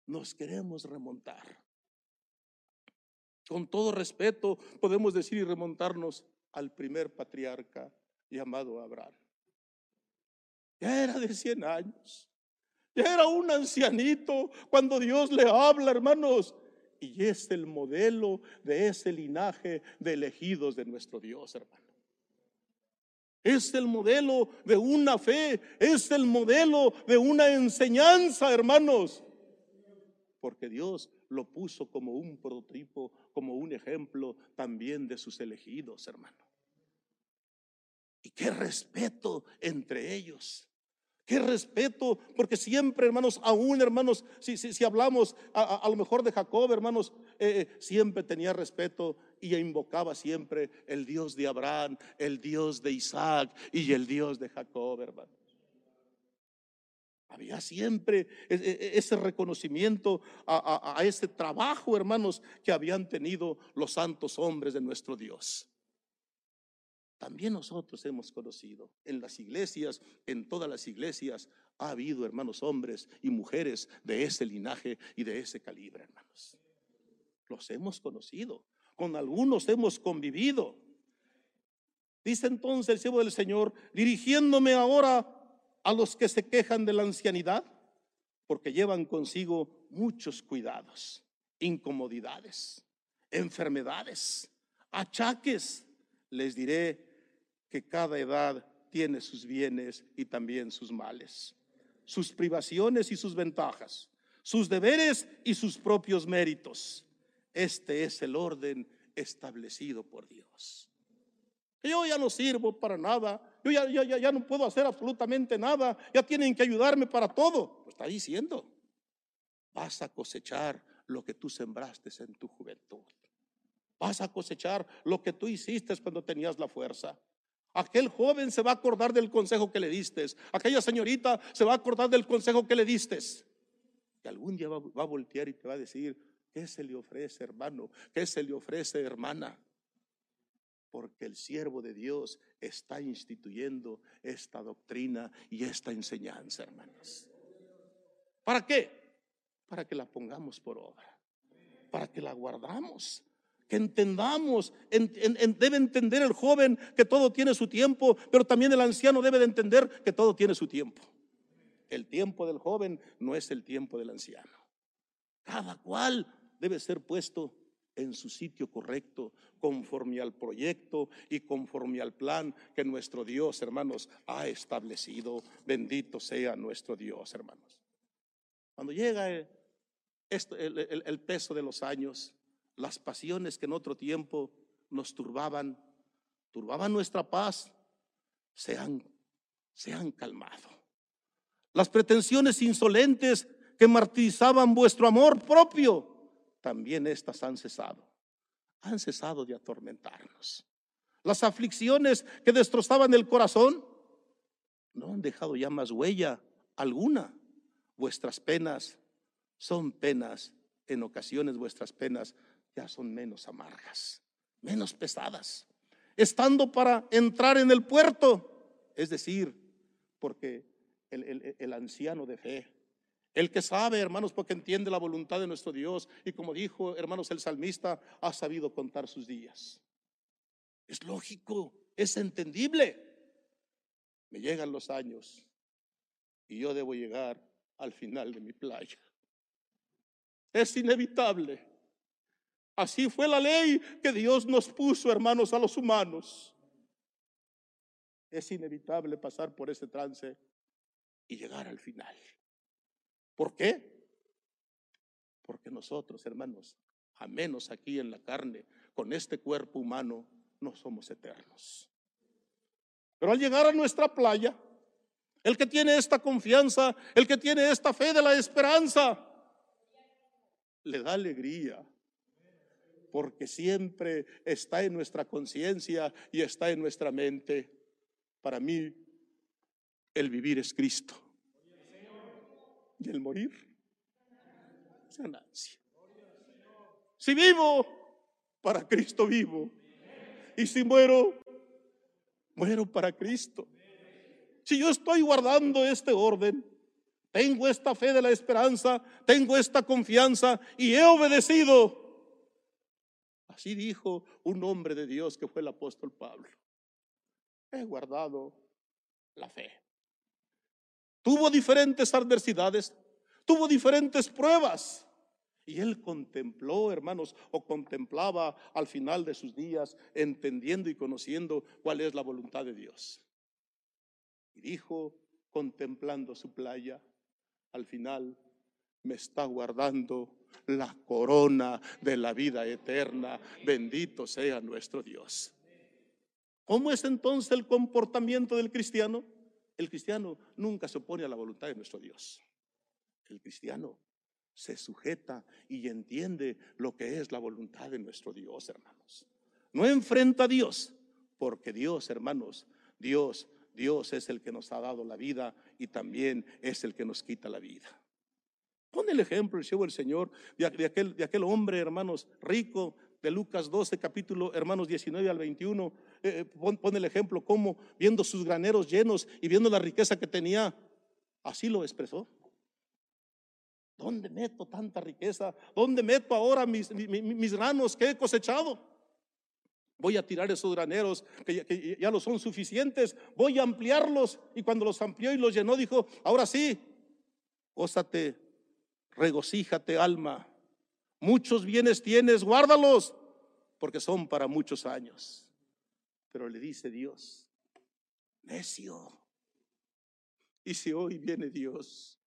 nos queremos remontar. Con todo respeto podemos decir y remontarnos al primer patriarca llamado Abraham. Ya era de 100 años. Ya era un ancianito cuando Dios le habla, hermanos. Y es el modelo de ese linaje de elegidos de nuestro Dios, hermano. Es el modelo de una fe, es el modelo de una enseñanza, hermanos. Porque Dios lo puso como un prototipo, como un ejemplo también de sus elegidos, hermano. Y qué respeto entre ellos. Qué respeto, porque siempre, hermanos, aún, hermanos, si, si, hablamos a, lo mejor de Jacob, hermanos, eh, eh, siempre tenía respeto y invocaba siempre el Dios de Abraham, el Dios de Isaac y el Dios de Jacob, hermanos. Había siempre e, e, e, ese reconocimiento a, ese trabajo, hermanos, que habían tenido los santos hombres de nuestro Dios también nosotros hemos conocido. En las iglesias, en todas las iglesias, ha habido hermanos hombres y mujeres de ese linaje y de ese calibre, hermanos. Los hemos conocido, con algunos hemos convivido. Dice entonces el siervo del Señor, dirigiéndome ahora a los que se quejan de la ancianidad, porque llevan consigo muchos cuidados, incomodidades, enfermedades, achaques. Les diré que cada edad tiene sus bienes y también sus males, sus privaciones y sus ventajas, sus deberes y sus propios méritos. Este es el orden establecido por Dios. Yo ya no sirvo para nada, yo ya, ya, ya no puedo hacer absolutamente nada, ya tienen que ayudarme para todo. Lo está diciendo, vas a cosechar lo que tú sembraste en tu juventud. Vas a cosechar lo que tú hiciste cuando tenías la fuerza. Aquel joven se va a acordar del consejo que le diste. Aquella señorita se va a acordar del consejo que le diste. Y algún día va, a voltear y te va a decir, ¿qué se le ofrece, hermano? ¿Qué se le ofrece, hermana? Porque el siervo de Dios está instituyendo esta doctrina y esta enseñanza, hermanos. ¿Para qué? Para que la pongamos por obra, para que la guardamos, que entendamos, debe entender el joven que todo tiene su tiempo, pero también el anciano debe de entender que todo tiene su tiempo. El tiempo del joven no es el tiempo del anciano. Cada cual debe ser puesto en su sitio correcto, conforme al proyecto y conforme al plan que nuestro Dios, hermanos, ha establecido. Bendito sea nuestro Dios, hermanos. Cuando llega el, peso de los años, las pasiones que en otro tiempo nos turbaban, turbaban nuestra paz, se han, se han calmado. Las pretensiones insolentes que martirizaban vuestro amor propio, también estas han cesado. Han cesado de atormentarnos. Las aflicciones que destrozaban el corazón no han dejado ya más huella alguna. Vuestras penas son penas, en ocasiones vuestras penas ya son menos amargas, menos pesadas. Estando para entrar en el puerto, es decir, porque el, anciano de fe, El que sabe, hermanos, porque entiende la voluntad de nuestro Dios. Y como dijo, hermanos, el salmista ha sabido contar sus días. Es lógico, es entendible. Me llegan los años y yo debo llegar al final de mi playa. Es inevitable. Así fue la ley que Dios nos puso, hermanos, a los humanos. Es inevitable pasar por ese trance y llegar al final. ¿Por qué? Porque nosotros, hermanos, a menos aquí en la carne, con este cuerpo humano, no somos eternos. Pero al llegar a nuestra playa, el que tiene esta confianza, el que tiene esta fe de la esperanza, le da alegría. Porque siempre está en nuestra conciencia y está en nuestra mente. Para mí, el vivir es Cristo. Y el morir. Si vivo, para Cristo vivo. Y si muero, muero para Cristo. Si yo estoy guardando este orden, tengo esta fe de la esperanza, tengo esta confianza y he obedecido. Así dijo un hombre de Dios que fue el apóstol Pablo. He guardado la fe. Tuvo diferentes adversidades, tuvo diferentes pruebas. Y él contempló, hermanos, o contemplaba al final de sus días, entendiendo y conociendo cuál es la voluntad de Dios. Y dijo, contemplando su playa, al final me está guardando la corona de la vida eterna. Bendito sea nuestro Dios. ¿Cómo es entonces el comportamiento del cristiano? El cristiano nunca se opone a la voluntad de nuestro Dios. El cristiano se sujeta y entiende lo que es la voluntad de nuestro Dios, hermanos. No enfrenta a Dios, porque Dios, hermanos, Dios, Dios es el que nos ha dado la vida y también es el que nos quita la vida. Pone el ejemplo, el el Señor, de, aquel, de aquel hombre, hermanos, rico, de Lucas 12, capítulo, hermanos, 19 al 21. Eh, eh, pone el ejemplo, como viendo sus graneros llenos y viendo la riqueza que tenía, así lo expresó. ¿Dónde meto tanta riqueza? ¿Dónde meto ahora mis, granos que he cosechado? Voy a tirar esos graneros que ya, que no son suficientes. Voy a ampliarlos. Y cuando los amplió y los llenó, dijo: Ahora sí, gózate, regocíjate, alma. Muchos bienes tienes, guárdalos, porque son para muchos años. Pero le dice Dios: Necio. Y si hoy viene Dios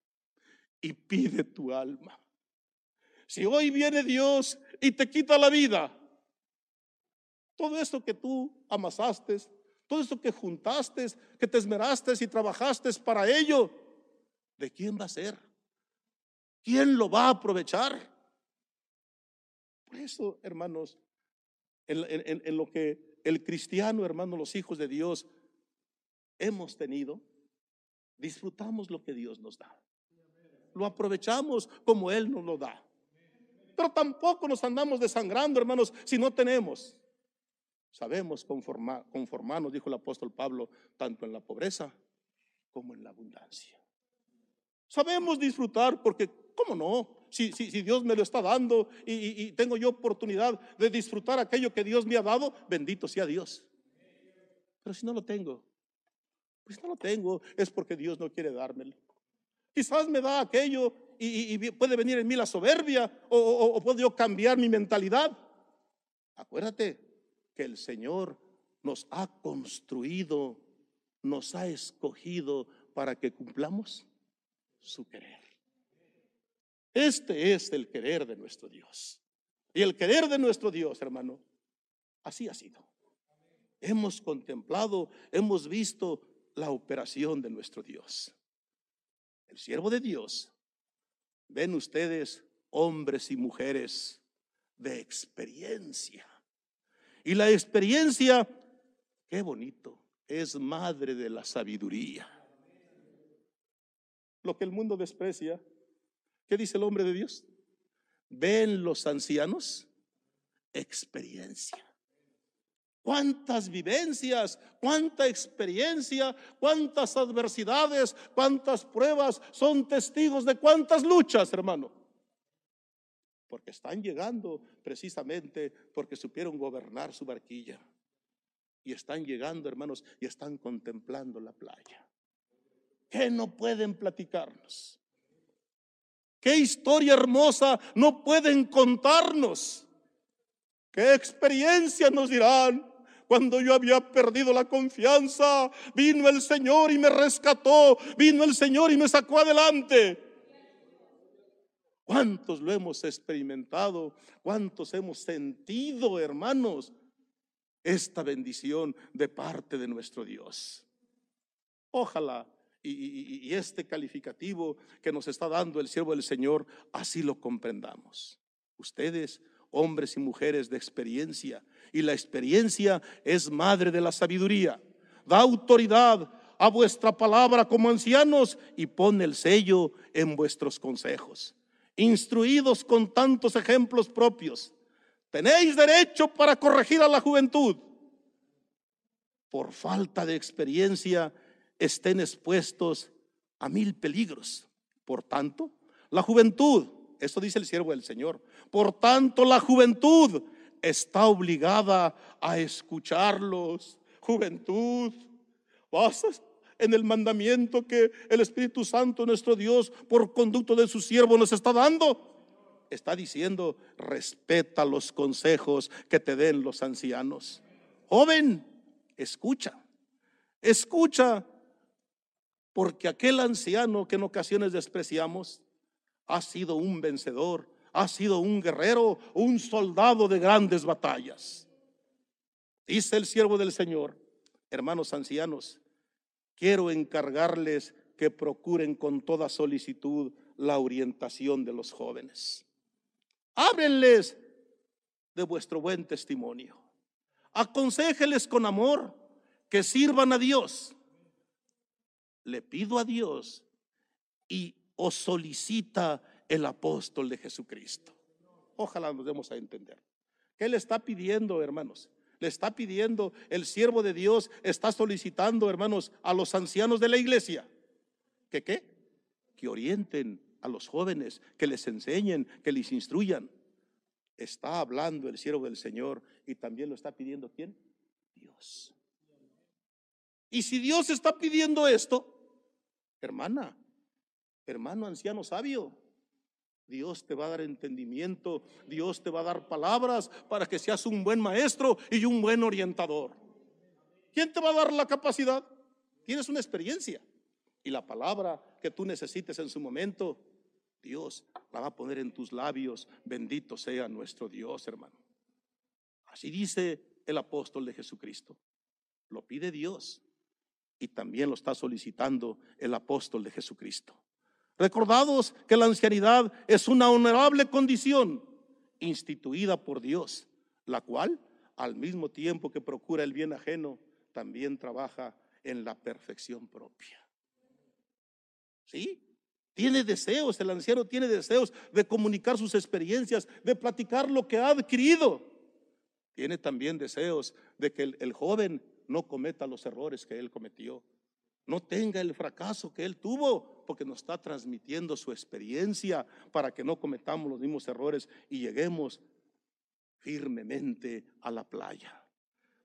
y pide tu alma. Si hoy viene Dios y te quita la vida, todo esto que tú amasaste, todo esto que juntaste, que te esmeraste y trabajaste para ello, ¿de quién va a ser? ¿Quién lo va a aprovechar? Por eso, hermanos, en, lo que el cristiano, hermano, los hijos de Dios, hemos tenido, disfrutamos lo que Dios nos da lo aprovechamos como Él nos lo da. Pero tampoco nos andamos desangrando, hermanos, si no tenemos. Sabemos conformarnos, dijo el apóstol Pablo, tanto en la pobreza como en la abundancia. Sabemos disfrutar porque, ¿cómo no? Si, si, Dios me lo está dando y, y tengo yo oportunidad de disfrutar aquello que Dios me ha dado, bendito sea Dios. Pero si no lo tengo, pues no lo tengo, es porque Dios no quiere dármelo. Quizás me da aquello y, puede venir en mí la soberbia o, o, puedo yo cambiar mi mentalidad. Acuérdate que el Señor nos ha construido, nos ha escogido para que cumplamos su querer. Este es el querer de nuestro Dios. Y el querer de nuestro Dios, hermano, así ha sido. Hemos contemplado, hemos visto la operación de nuestro Dios el siervo de Dios, ven ustedes hombres y mujeres de experiencia. Y la experiencia, qué bonito, es madre de la sabiduría. Lo que el mundo desprecia, ¿qué dice el hombre de Dios? Ven los ancianos experiencia. cuántas vivencias, cuánta experiencia, cuántas adversidades, cuántas pruebas son testigos de cuántas luchas, hermano. Porque están llegando precisamente porque supieron gobernar su barquilla. Y están llegando, hermanos, y están contemplando la playa. ¿Qué no pueden platicarnos? ¿Qué historia hermosa no pueden contarnos? ¿Qué experiencia nos dirán? Cuando yo había perdido la confianza, vino el Señor y me rescató, vino el Señor y me sacó adelante. ¿Cuántos lo hemos experimentado? ¿Cuántos hemos sentido, hermanos, esta bendición de parte de nuestro Dios? Ojalá y, este calificativo que nos está dando el siervo del Señor, así lo comprendamos. Ustedes, hombres y mujeres de experiencia, y la experiencia es madre de la sabiduría, da autoridad a vuestra palabra como ancianos y pone el sello en vuestros consejos. Instruidos con tantos ejemplos propios, tenéis derecho para corregir a la juventud. Por falta de experiencia, estén expuestos a mil peligros. Por tanto, la juventud, esto dice el siervo del Señor, por tanto la juventud está obligada a escucharlos. Juventud, vas en el mandamiento que el Espíritu Santo, nuestro Dios, por conducto de su siervo nos está dando. Está diciendo, respeta los consejos que te den los ancianos. Joven, escucha, escucha porque aquel anciano que en ocasiones despreciamos ha sido un vencedor, ha sido un guerrero, un soldado de grandes batallas. Dice el siervo del Señor, hermanos ancianos, quiero encargarles que procuren con toda solicitud la orientación de los jóvenes. Háblenles de vuestro buen testimonio. Aconséjeles con amor que sirvan a Dios le pido a Dios y os solicita el apóstol de Jesucristo. Ojalá nos demos a entender. ¿Qué le está pidiendo, hermanos? Le está pidiendo, el siervo de Dios está solicitando, hermanos, a los ancianos de la iglesia. ¿Que qué? Que orienten a los jóvenes, que les enseñen, que les instruyan. Está hablando el siervo del Señor y también lo está pidiendo quién? Dios. Y si Dios está pidiendo esto, hermana, hermano anciano sabio, Dios te va a dar entendimiento, Dios te va a dar palabras para que seas un buen maestro y un buen orientador. ¿Quién te va a dar la capacidad? Tienes una experiencia y la palabra que tú necesites en su momento, Dios la va a poner en tus labios. Bendito sea nuestro Dios, hermano. Así dice el apóstol de Jesucristo. Lo pide Dios y también lo está solicitando el apóstol de Jesucristo. Recordados que la ancianidad es una honorable condición instituida por Dios, la cual, al mismo tiempo que procura el bien ajeno, también trabaja en la perfección propia. ¿Sí? Tiene deseos, el anciano tiene deseos de comunicar sus experiencias, de platicar lo que ha adquirido. Tiene también deseos de que el, el joven no cometa los errores que él cometió, no tenga el fracaso que él tuvo, porque nos está transmitiendo su experiencia para que no cometamos los mismos errores y lleguemos firmemente a la playa.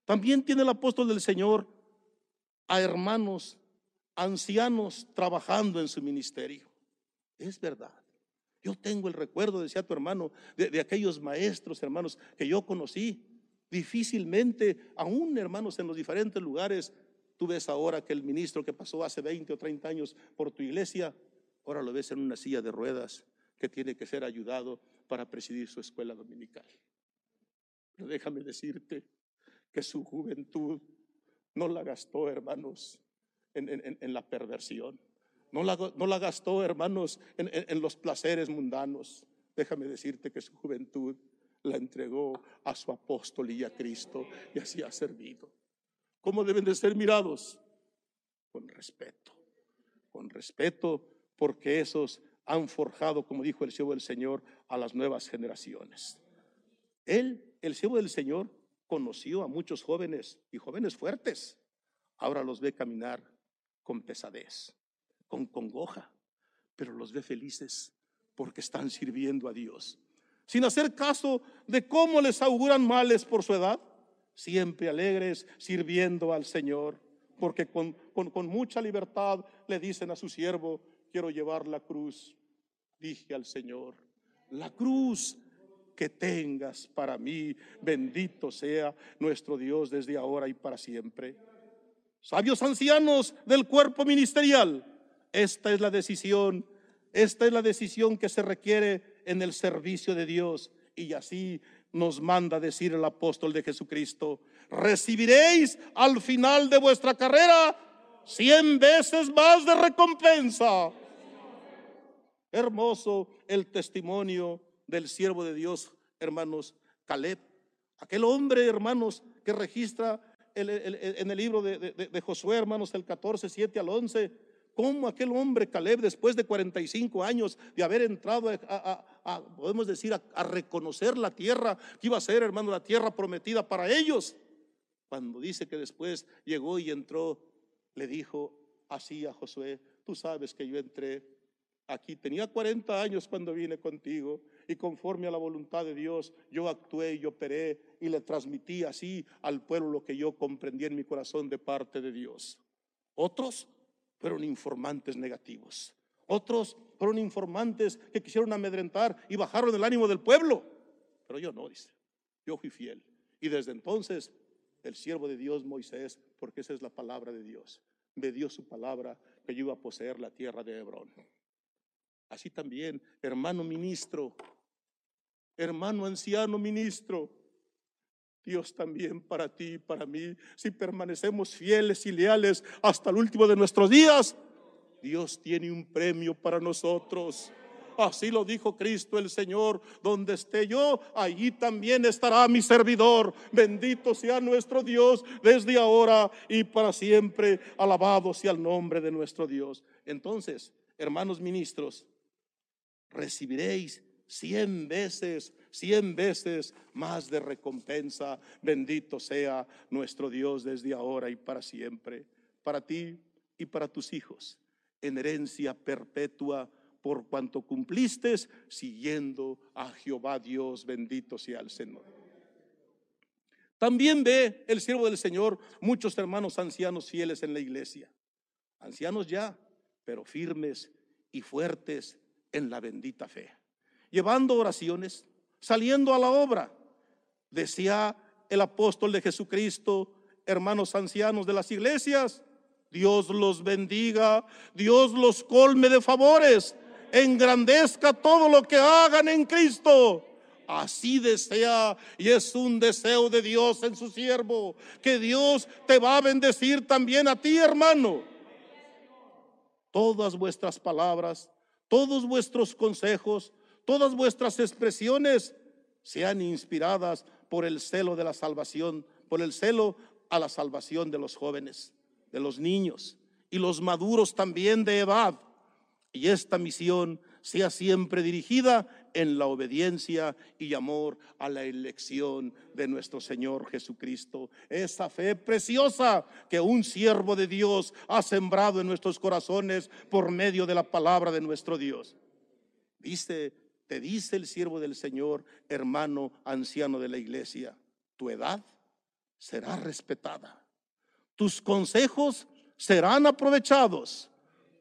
También tiene el apóstol del Señor a hermanos ancianos trabajando en su ministerio. Es verdad. Yo tengo el recuerdo, decía tu hermano, de, de aquellos maestros, hermanos, que yo conocí Difícilmente, aún hermanos en los diferentes lugares, tú ves ahora que el ministro que pasó hace 20 o 30 años por tu iglesia, ahora lo ves en una silla de ruedas que tiene que ser ayudado para presidir su escuela dominical. Pero déjame decirte que su juventud no la gastó, hermanos, en, la perversión. No la, no la, gastó, hermanos, en los placeres mundanos. Déjame decirte que su juventud la entregó a su apóstol y a Cristo y así ha servido. ¿Cómo deben de ser mirados? Con respeto, con respeto porque esos han forjado, como dijo el siervo del Señor, a las nuevas generaciones. Él, el siervo del Señor, conoció a muchos jóvenes y jóvenes fuertes. Ahora los ve caminar con pesadez, con congoja, pero los ve felices porque están sirviendo a Dios. Sin hacer caso de cómo les auguran males por su edad, siempre alegres sirviendo al Señor, porque con, con mucha libertad le dicen a su siervo, quiero llevar la cruz. Dije al Señor, la cruz que tengas para mí, bendito sea nuestro Dios desde ahora y para siempre. Sabios ancianos del cuerpo ministerial, esta es la decisión, esta es la decisión que se requiere en el servicio de Dios. Y así nos manda decir el apóstol de Jesucristo, recibiréis al final de vuestra carrera cien veces más de recompensa. Hermoso el testimonio del siervo de Dios, hermanos, Caleb. Aquel hombre, hermanos, que registra en el libro de, Josué, hermanos, el 14, 7 al 11, cómo aquel hombre, Caleb, después de 45 años de haber entrado a, podemos decir, a, reconocer la tierra que iba a ser, hermano, la tierra prometida para ellos, cuando dice que después llegó y entró, le dijo así a Josué, tú sabes que yo entré aquí, tenía 40 años cuando vine contigo y conforme a la voluntad de Dios, yo actué y operé y le transmití así al pueblo lo que yo comprendí en mi corazón de parte de Dios. Otros fueron informantes negativos. Otros fueron informantes que quisieron amedrentar y bajaron el ánimo del pueblo. Pero yo no, dice. Yo fui fiel. Y desde entonces el siervo de Dios Moisés, porque esa es la palabra de Dios, me dio su palabra que yo iba a poseer la tierra de Hebrón. Así también, hermano ministro, hermano anciano ministro, Dios también para ti y para mí, si permanecemos fieles y leales hasta el último de nuestros días, Dios tiene un premio para nosotros. Así lo dijo Cristo el Señor, donde esté yo, allí también estará mi servidor. Bendito sea nuestro Dios desde ahora y para siempre. Alabado sea el nombre de nuestro Dios. Entonces, hermanos ministros, recibiréis cien veces, cien veces más de recompensa. Bendito sea nuestro Dios desde ahora y para siempre, para ti y para tus hijos, en herencia perpetua por cuanto cumpliste siguiendo a Jehová Dios, bendito sea el Señor. También ve el siervo del Señor muchos hermanos ancianos fieles en la iglesia, ancianos ya, pero firmes y fuertes en la bendita fe, llevando oraciones, saliendo a la obra. Decía el apóstol de Jesucristo, hermanos ancianos de las iglesias, Dios los bendiga, Dios los colme de favores, engrandezca todo lo que hagan en Cristo. Así desea y es un deseo de Dios en su siervo, que Dios te va a bendecir también a ti, hermano. Todas vuestras palabras todos vuestros consejos, todas vuestras expresiones sean inspiradas por el celo de la salvación, por el celo a la salvación de los jóvenes, de los niños y los maduros también de edad. Y esta misión sea siempre dirigida en la obediencia y amor a la elección de nuestro Señor Jesucristo. Esa fe preciosa que un siervo de Dios ha sembrado en nuestros corazones por medio de la palabra de nuestro Dios. Dice, te dice el siervo del Señor, hermano anciano de la iglesia, tu edad será respetada. Tus consejos serán aprovechados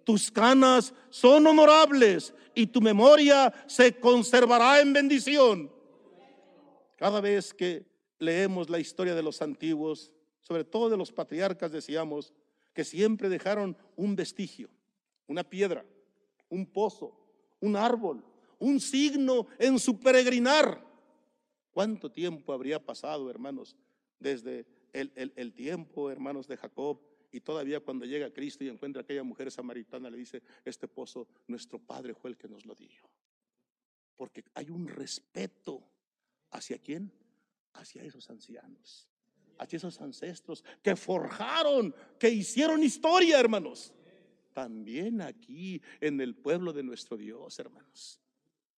tus canas son honorables y tu memoria se conservará en bendición. Cada vez que leemos la historia de los antiguos, sobre todo de los patriarcas, decíamos que siempre dejaron un vestigio, una piedra, un pozo, un árbol, un signo en su peregrinar. ¿Cuánto tiempo habría pasado, hermanos, desde el, el tiempo, hermanos, de Jacob y todavía cuando llega Cristo y encuentra a aquella mujer samaritana, le dice, este pozo, nuestro Padre fue el que nos lo dio. Porque hay un respeto hacia quién? Hacia esos ancianos, hacia esos ancestros que forjaron, que hicieron historia, hermanos. También aquí en el pueblo de nuestro Dios, hermanos.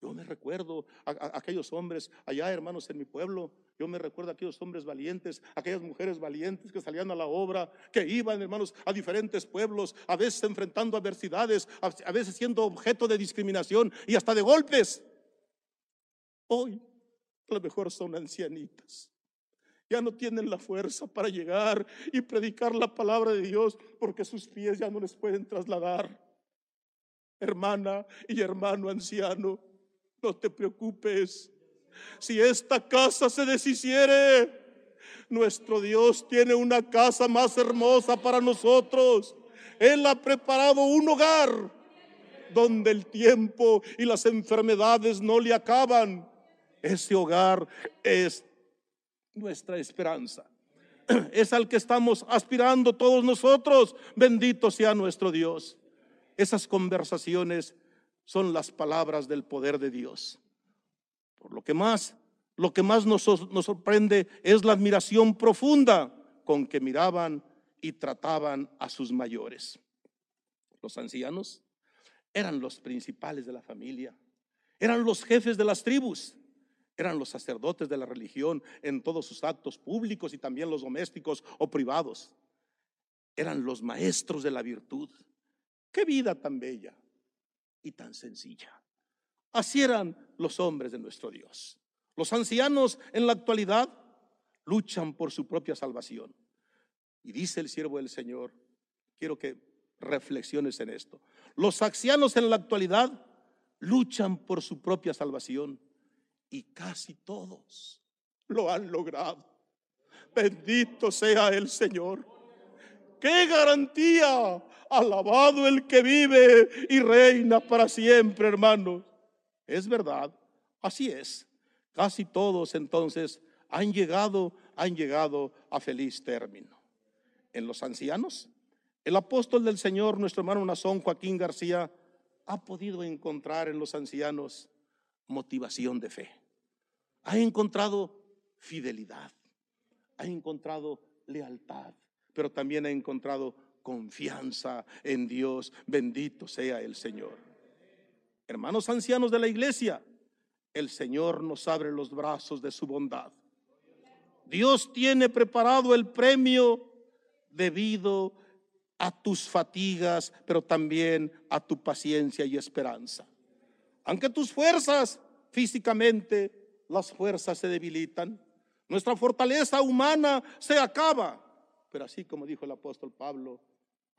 Yo me recuerdo a, aquellos hombres allá, hermanos, en mi pueblo. Yo me recuerdo a aquellos hombres valientes, aquellas mujeres valientes que salían a la obra, que iban, hermanos, a diferentes pueblos, a veces enfrentando adversidades, a veces siendo objeto de discriminación y hasta de golpes. Hoy, a lo mejor son ancianitas. Ya no tienen la fuerza para llegar y predicar la palabra de Dios porque sus pies ya no les pueden trasladar. Hermana y hermano anciano, no te preocupes. Si esta casa se deshiciere, nuestro Dios tiene una casa más hermosa para nosotros. Él ha preparado un hogar donde el tiempo y las enfermedades no le acaban. Ese hogar es nuestra esperanza. Es al que estamos aspirando todos nosotros. Bendito sea nuestro Dios. Esas conversaciones son las palabras del poder de Dios. Por lo que más, lo que más nos, nos sorprende es la admiración profunda con que miraban y trataban a sus mayores. Los ancianos eran los principales de la familia, eran los jefes de las tribus, eran los sacerdotes de la religión en todos sus actos públicos y también los domésticos o privados. Eran los maestros de la virtud. Qué vida tan bella, y tan sencilla. Así eran los hombres de nuestro Dios. Los ancianos en la actualidad luchan por su propia salvación. Y dice el siervo del Señor, quiero que reflexiones en esto. Los ancianos en la actualidad luchan por su propia salvación y casi todos lo han logrado. Bendito sea el Señor. ¡Qué garantía! Alabado el que vive y reina para siempre, hermanos. Es verdad, así es. Casi todos entonces han llegado, han llegado a feliz término. En los ancianos, el apóstol del Señor, nuestro hermano Nazón Joaquín García, ha podido encontrar en los ancianos motivación de fe. Ha encontrado fidelidad, ha encontrado lealtad, pero también ha encontrado confianza en Dios. Bendito sea el Señor. Hermanos ancianos de la iglesia, el Señor nos abre los brazos de su bondad. Dios tiene preparado el premio debido a tus fatigas, pero también a tu paciencia y esperanza. Aunque tus fuerzas físicamente, las fuerzas se debilitan, nuestra fortaleza humana se acaba. Pero así como dijo el apóstol Pablo,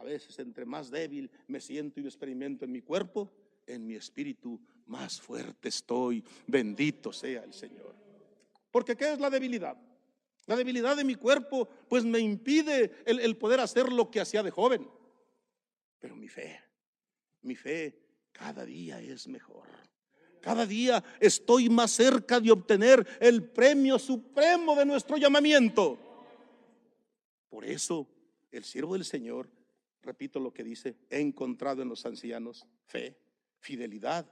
a veces entre más débil me siento y experimento en mi cuerpo, en mi espíritu más fuerte estoy. Bendito sea el Señor. Porque ¿qué es la debilidad? La debilidad de mi cuerpo pues me impide el, el poder hacer lo que hacía de joven. Pero mi fe, mi fe cada día es mejor. Cada día estoy más cerca de obtener el premio supremo de nuestro llamamiento. Por eso el siervo del Señor repito lo que dice, he encontrado en los ancianos fe, fidelidad,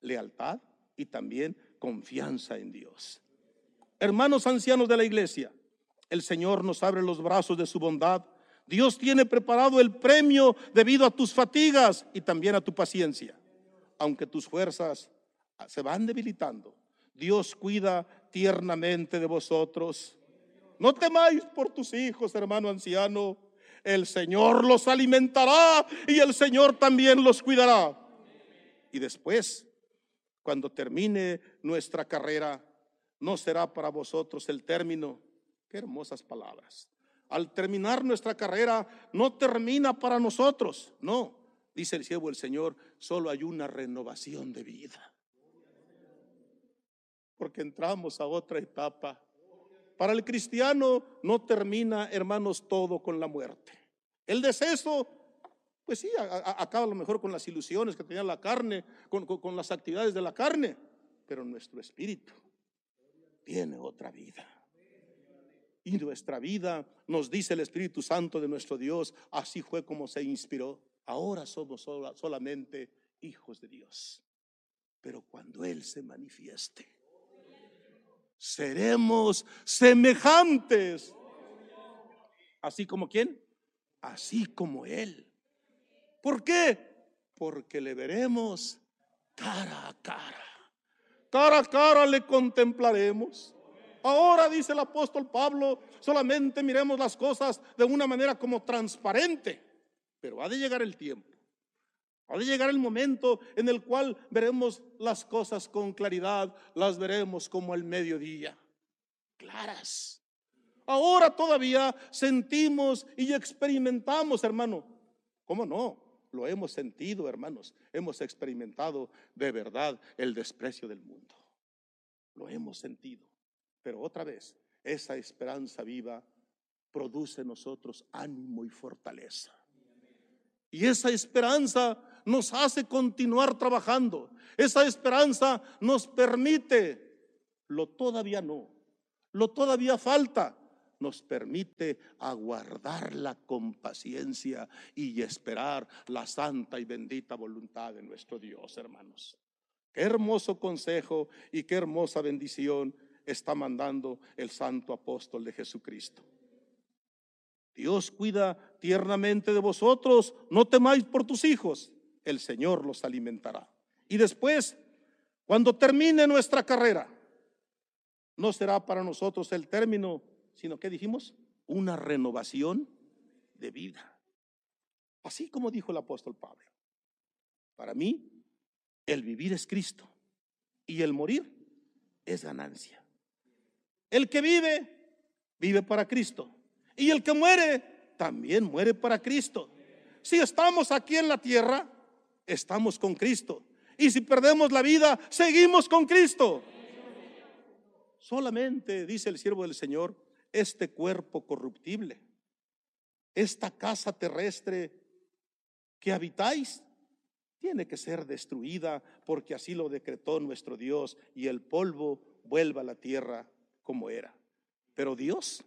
lealtad y también confianza en Dios. Hermanos ancianos de la iglesia, el Señor nos abre los brazos de su bondad. Dios tiene preparado el premio debido a tus fatigas y también a tu paciencia. Aunque tus fuerzas se van debilitando, Dios cuida tiernamente de vosotros. No temáis por tus hijos, hermano anciano el Señor los alimentará y el Señor también los cuidará. Y después, cuando termine nuestra carrera, no será para vosotros el término. Qué hermosas palabras. Al terminar nuestra carrera, no termina para nosotros. No, dice el siervo del Señor, solo hay una renovación de vida. Porque entramos a otra etapa para el cristiano no termina, hermanos, todo con la muerte. El deceso, pues sí, acaba a lo mejor con las ilusiones que tenía la carne, con, con las actividades de la carne, pero nuestro espíritu tiene otra vida. Y nuestra vida, nos dice el Espíritu Santo de nuestro Dios, así fue como se inspiró. Ahora somos solamente hijos de Dios. Pero cuando Él se manifieste, seremos semejantes. Así como quién? Así como Él. ¿Por qué? Porque le veremos cara a cara. cara a cara le contemplaremos. Ahora, dice el apóstol Pablo, solamente miremos las cosas de una manera como transparente, pero ha de llegar el tiempo. Ha de llegar el momento en el cual veremos las cosas con claridad, las veremos como el mediodía, claras. Ahora todavía sentimos y experimentamos, hermano. ¿Cómo no? Lo hemos sentido, hermanos. Hemos experimentado de verdad el desprecio del mundo. Lo hemos sentido. Pero otra vez, esa esperanza viva produce en nosotros ánimo y fortaleza. Y esa esperanza nos hace continuar trabajando. Esa esperanza nos permite, lo todavía no, lo todavía falta, nos permite aguardarla con paciencia y esperar la santa y bendita voluntad de nuestro Dios, hermanos. Qué hermoso consejo y qué hermosa bendición está mandando el santo apóstol de Jesucristo. Dios cuida tiernamente de vosotros, no temáis por tus hijos, el Señor los alimentará. Y después, cuando termine nuestra carrera, no será para nosotros el término sino que dijimos una renovación de vida. Así como dijo el apóstol Pablo. Para mí, el vivir es Cristo y el morir es ganancia. El que vive, vive para Cristo. Y el que muere, también muere para Cristo. Si estamos aquí en la tierra, estamos con Cristo. Y si perdemos la vida, seguimos con Cristo. Solamente, dice el siervo del Señor, este cuerpo corruptible, esta casa terrestre que habitáis, tiene que ser destruida porque así lo decretó nuestro Dios y el polvo vuelva a la tierra como era. Pero Dios,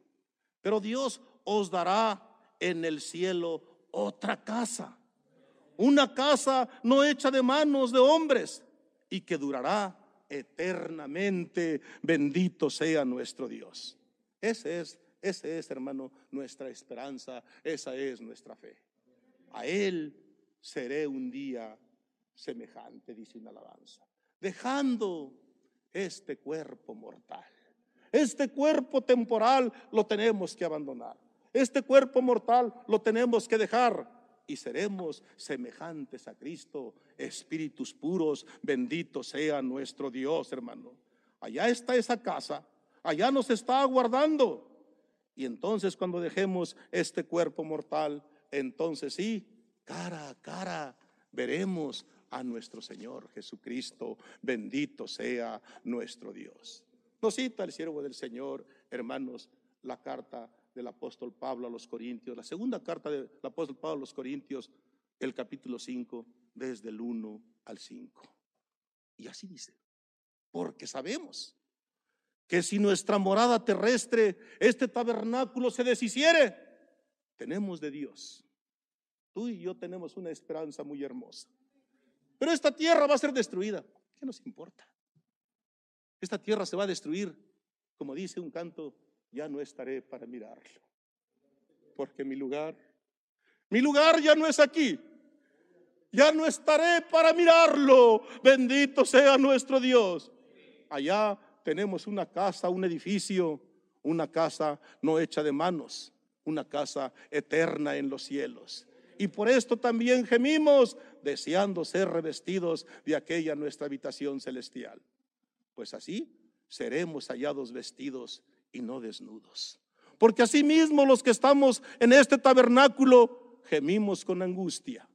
pero Dios os dará en el cielo otra casa, una casa no hecha de manos de hombres y que durará eternamente. Bendito sea nuestro Dios. Ese es, ese es, hermano, nuestra esperanza, esa es nuestra fe. A Él seré un día semejante, dice una alabanza, dejando este cuerpo mortal. Este cuerpo temporal lo tenemos que abandonar. Este cuerpo mortal lo tenemos que dejar y seremos semejantes a Cristo, espíritus puros, bendito sea nuestro Dios, hermano. Allá está esa casa allá nos está aguardando. Y entonces cuando dejemos este cuerpo mortal, entonces sí, cara a cara, veremos a nuestro Señor Jesucristo. Bendito sea nuestro Dios. Nos cita el siervo del Señor, hermanos, la carta del apóstol Pablo a los Corintios, la segunda carta del apóstol Pablo a los Corintios, el capítulo 5, desde el 1 al 5. Y así dice, porque sabemos que si nuestra morada terrestre, este tabernáculo se deshiciere, tenemos de Dios. Tú y yo tenemos una esperanza muy hermosa. Pero esta tierra va a ser destruida. ¿Qué nos importa? Esta tierra se va a destruir. Como dice un canto, ya no estaré para mirarlo. Porque mi lugar, mi lugar ya no es aquí. Ya no estaré para mirarlo. Bendito sea nuestro Dios. Allá tenemos una casa, un edificio, una casa no hecha de manos, una casa eterna en los cielos. Y por esto también gemimos, deseando ser revestidos de aquella nuestra habitación celestial. Pues así seremos hallados vestidos y no desnudos. Porque asimismo los que estamos en este tabernáculo gemimos con angustia,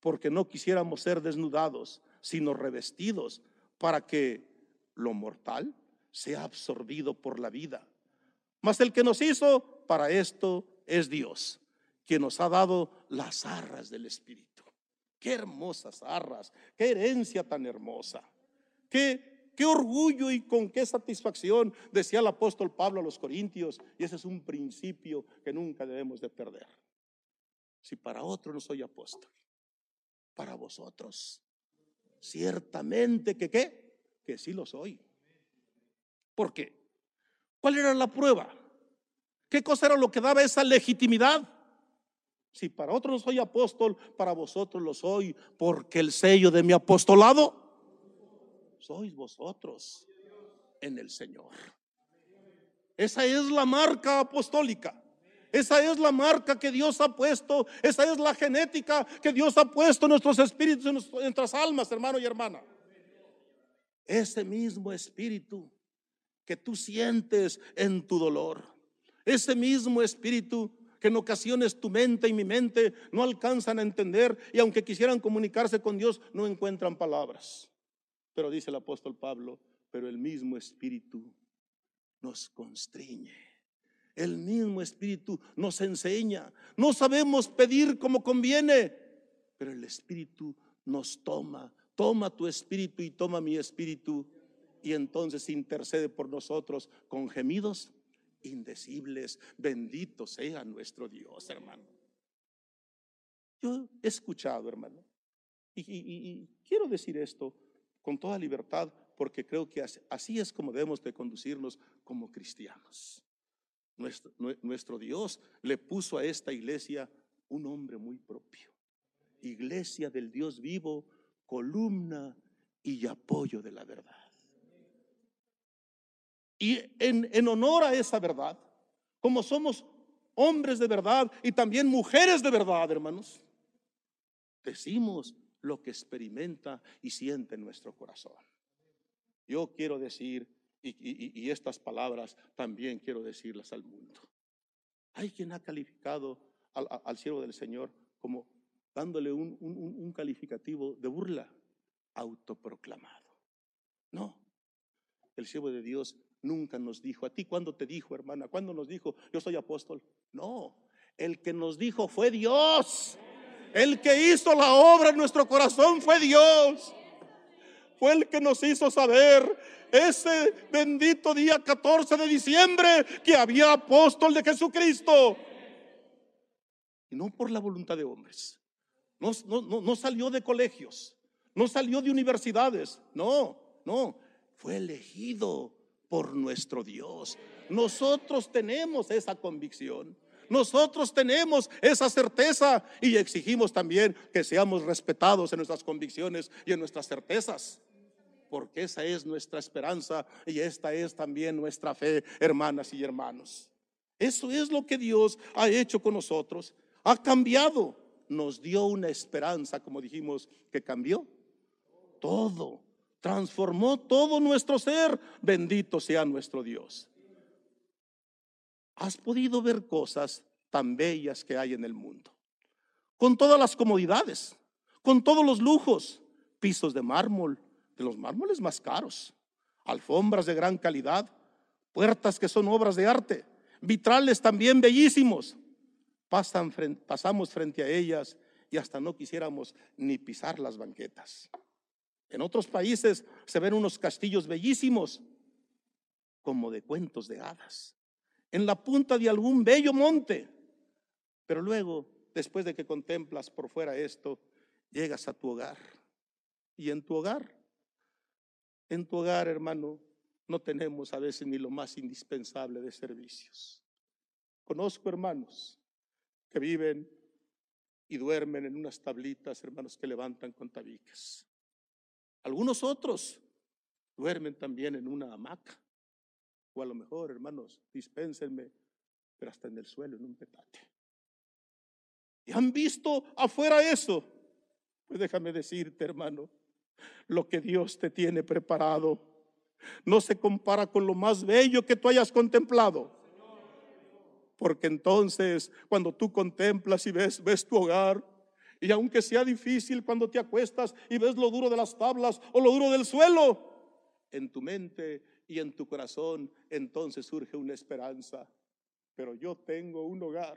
porque no quisiéramos ser desnudados, sino revestidos, para que lo mortal sea absorbido por la vida. Mas el que nos hizo para esto es Dios, quien nos ha dado las arras del Espíritu. Qué hermosas arras, qué herencia tan hermosa. Qué, qué orgullo y con qué satisfacción, decía el apóstol Pablo a los Corintios. Y ese es un principio que nunca debemos de perder. Si para otro no soy apóstol, para vosotros, ciertamente que qué, que sí lo soy. ¿Por qué? ¿Cuál era la prueba? ¿Qué cosa era lo que daba esa legitimidad? Si para otros soy apóstol, para vosotros lo soy, porque el sello de mi apostolado sois vosotros en el Señor. Esa es la marca apostólica. Esa es la marca que Dios ha puesto. Esa es la genética que Dios ha puesto en nuestros espíritus, en nuestras almas, hermano y hermana. Ese mismo espíritu que tú sientes en tu dolor. Ese mismo espíritu que en ocasiones tu mente y mi mente no alcanzan a entender y aunque quisieran comunicarse con Dios no encuentran palabras. Pero dice el apóstol Pablo, pero el mismo espíritu nos constriñe. El mismo espíritu nos enseña. No sabemos pedir como conviene, pero el espíritu nos toma. Toma tu espíritu y toma mi espíritu y entonces intercede por nosotros con gemidos indecibles. Bendito sea nuestro Dios, hermano. Yo he escuchado, hermano, y, quiero decir esto con toda libertad porque creo que así es como debemos de conducirnos como cristianos. Nuestro, Dios le puso a esta iglesia un hombre muy propio. Iglesia del Dios vivo, columna y apoyo de la verdad. Y en, honor a esa verdad, como somos hombres de verdad y también mujeres de verdad, hermanos, decimos lo que experimenta y siente en nuestro corazón. Yo quiero decir, y, estas palabras también quiero decirlas al mundo. Hay quien ha calificado al, siervo del Señor como dándole un, un calificativo de burla autoproclamado. No, el siervo de Dios nunca nos dijo. ¿A ti cuándo te dijo, hermana? ¿Cuándo nos dijo, yo soy apóstol? No, el que nos dijo fue Dios. El que hizo la obra en nuestro corazón fue Dios. Fue el que nos hizo saber ese bendito día 14 de diciembre que había apóstol de Jesucristo. Y no por la voluntad de hombres. No, no, no salió de colegios. No salió de universidades. No, no. Fue elegido por nuestro Dios. Nosotros tenemos esa convicción. Nosotros tenemos esa certeza y exigimos también que seamos respetados en nuestras convicciones y en nuestras certezas. Porque esa es nuestra esperanza y esta es también nuestra fe, hermanas y hermanos. Eso es lo que Dios ha hecho con nosotros. Ha cambiado. Nos dio una esperanza, como dijimos, que cambió todo transformó todo nuestro ser. Bendito sea nuestro Dios. Has podido ver cosas tan bellas que hay en el mundo. Con todas las comodidades, con todos los lujos, pisos de mármol, de los mármoles más caros, alfombras de gran calidad, puertas que son obras de arte, vitrales también bellísimos. Pasamos frente a ellas y hasta no quisiéramos ni pisar las banquetas. En otros países se ven unos castillos bellísimos, como de cuentos de hadas, en la punta de algún bello monte. Pero luego, después de que contemplas por fuera esto, llegas a tu hogar. Y en tu hogar, en tu hogar, hermano, no tenemos a veces ni lo más indispensable de servicios. Conozco hermanos que viven y duermen en unas tablitas, hermanos que levantan con tabiques. Algunos otros duermen también en una hamaca. O a lo mejor, hermanos, dispénsenme, pero hasta en el suelo, en un petate. ¿Y han visto afuera eso? Pues déjame decirte, hermano, lo que Dios te tiene preparado no se compara con lo más bello que tú hayas contemplado. Porque entonces, cuando tú contemplas y ves, ves tu hogar, y aunque sea difícil cuando te acuestas y ves lo duro de las tablas o lo duro del suelo, en tu mente y en tu corazón entonces surge una esperanza. Pero yo tengo un hogar,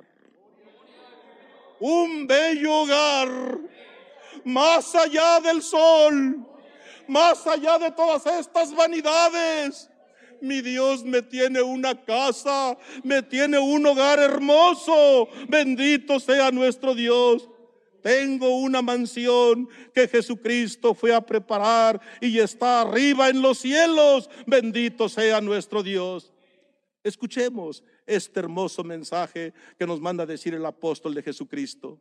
un bello hogar, más allá del sol, más allá de todas estas vanidades. Mi Dios me tiene una casa, me tiene un hogar hermoso. Bendito sea nuestro Dios. Tengo una mansión que Jesucristo fue a preparar y está arriba en los cielos. Bendito sea nuestro Dios. Escuchemos este hermoso mensaje que nos manda decir el apóstol de Jesucristo.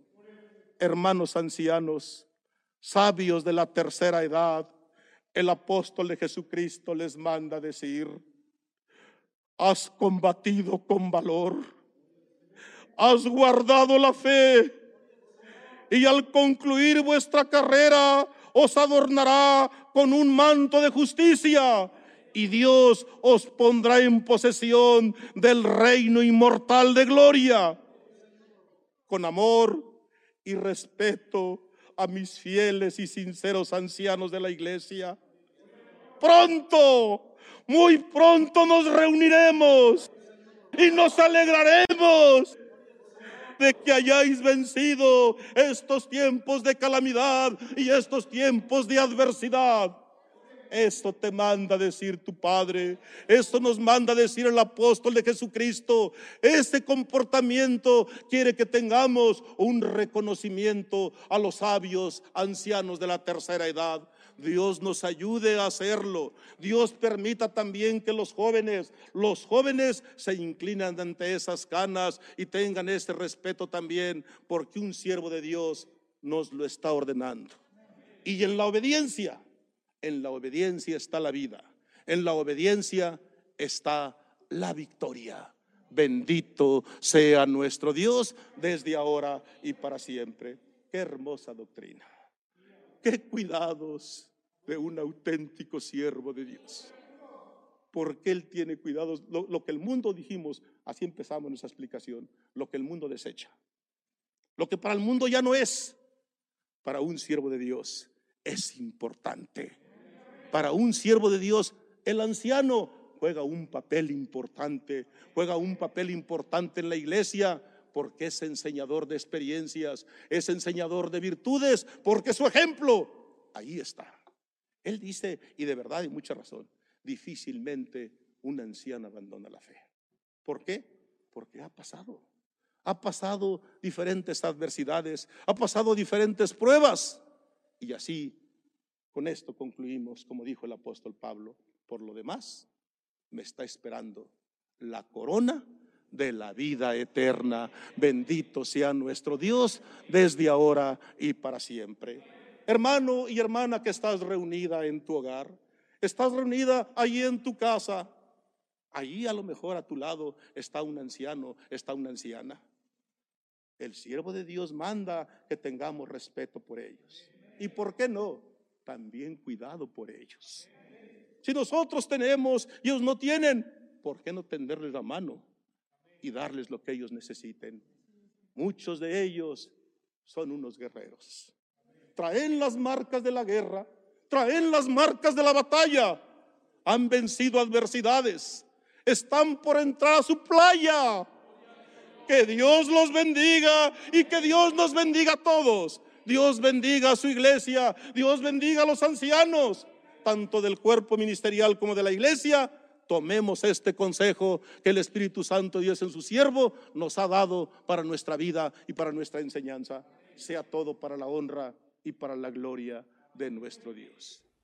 Hermanos ancianos, sabios de la tercera edad, el apóstol de Jesucristo les manda decir, has combatido con valor, has guardado la fe y al concluir vuestra carrera os adornará con un manto de justicia y Dios os pondrá en posesión del reino inmortal de gloria. Con amor y respeto a mis fieles y sinceros ancianos de la iglesia. Pronto, muy pronto nos reuniremos y nos alegraremos de que hayáis vencido estos tiempos de calamidad y estos tiempos de adversidad. Esto te manda decir tu Padre. Esto nos manda decir el apóstol de Jesucristo. Este comportamiento quiere que tengamos un reconocimiento a los sabios ancianos de la tercera edad. Dios nos ayude a hacerlo. Dios permita también que los jóvenes, los jóvenes se inclinan ante esas canas y tengan este respeto también, porque un siervo de Dios nos lo está ordenando. Y en la obediencia en la obediencia está la vida. En la obediencia está la victoria. Bendito sea nuestro Dios desde ahora y para siempre. Qué hermosa doctrina. Qué cuidados de un auténtico siervo de Dios. Porque Él tiene cuidados. Lo, lo, que el mundo dijimos, así empezamos nuestra explicación, lo que el mundo desecha. Lo que para el mundo ya no es, para un siervo de Dios es importante para un siervo de Dios, el anciano juega un papel importante, juega un papel importante en la iglesia porque es enseñador de experiencias, es enseñador de virtudes, porque su ejemplo ahí está. Él dice, y de verdad hay mucha razón, difícilmente un anciano abandona la fe. ¿Por qué? Porque ha pasado. Ha pasado diferentes adversidades, ha pasado diferentes pruebas. Y así con esto concluimos, como dijo el apóstol Pablo, por lo demás, me está esperando la corona de la vida eterna. Bendito sea nuestro Dios desde ahora y para siempre. Hermano y hermana que estás reunida en tu hogar, estás reunida ahí en tu casa, ahí a lo mejor a tu lado está un anciano, está una anciana. El siervo de Dios manda que tengamos respeto por ellos. ¿Y por qué no? también cuidado por ellos. Si nosotros tenemos y ellos no tienen, ¿por qué no tenderles la mano y darles lo que ellos necesiten? Muchos de ellos son unos guerreros. Traen las marcas de la guerra, traen las marcas de la batalla, han vencido adversidades, están por entrar a su playa. Que Dios los bendiga y que Dios nos bendiga a todos. Dios bendiga a su iglesia, Dios bendiga a los ancianos, tanto del cuerpo ministerial como de la iglesia. Tomemos este consejo que el Espíritu Santo, Dios en su siervo, nos ha dado para nuestra vida y para nuestra enseñanza. Sea todo para la honra y para la gloria de nuestro Dios.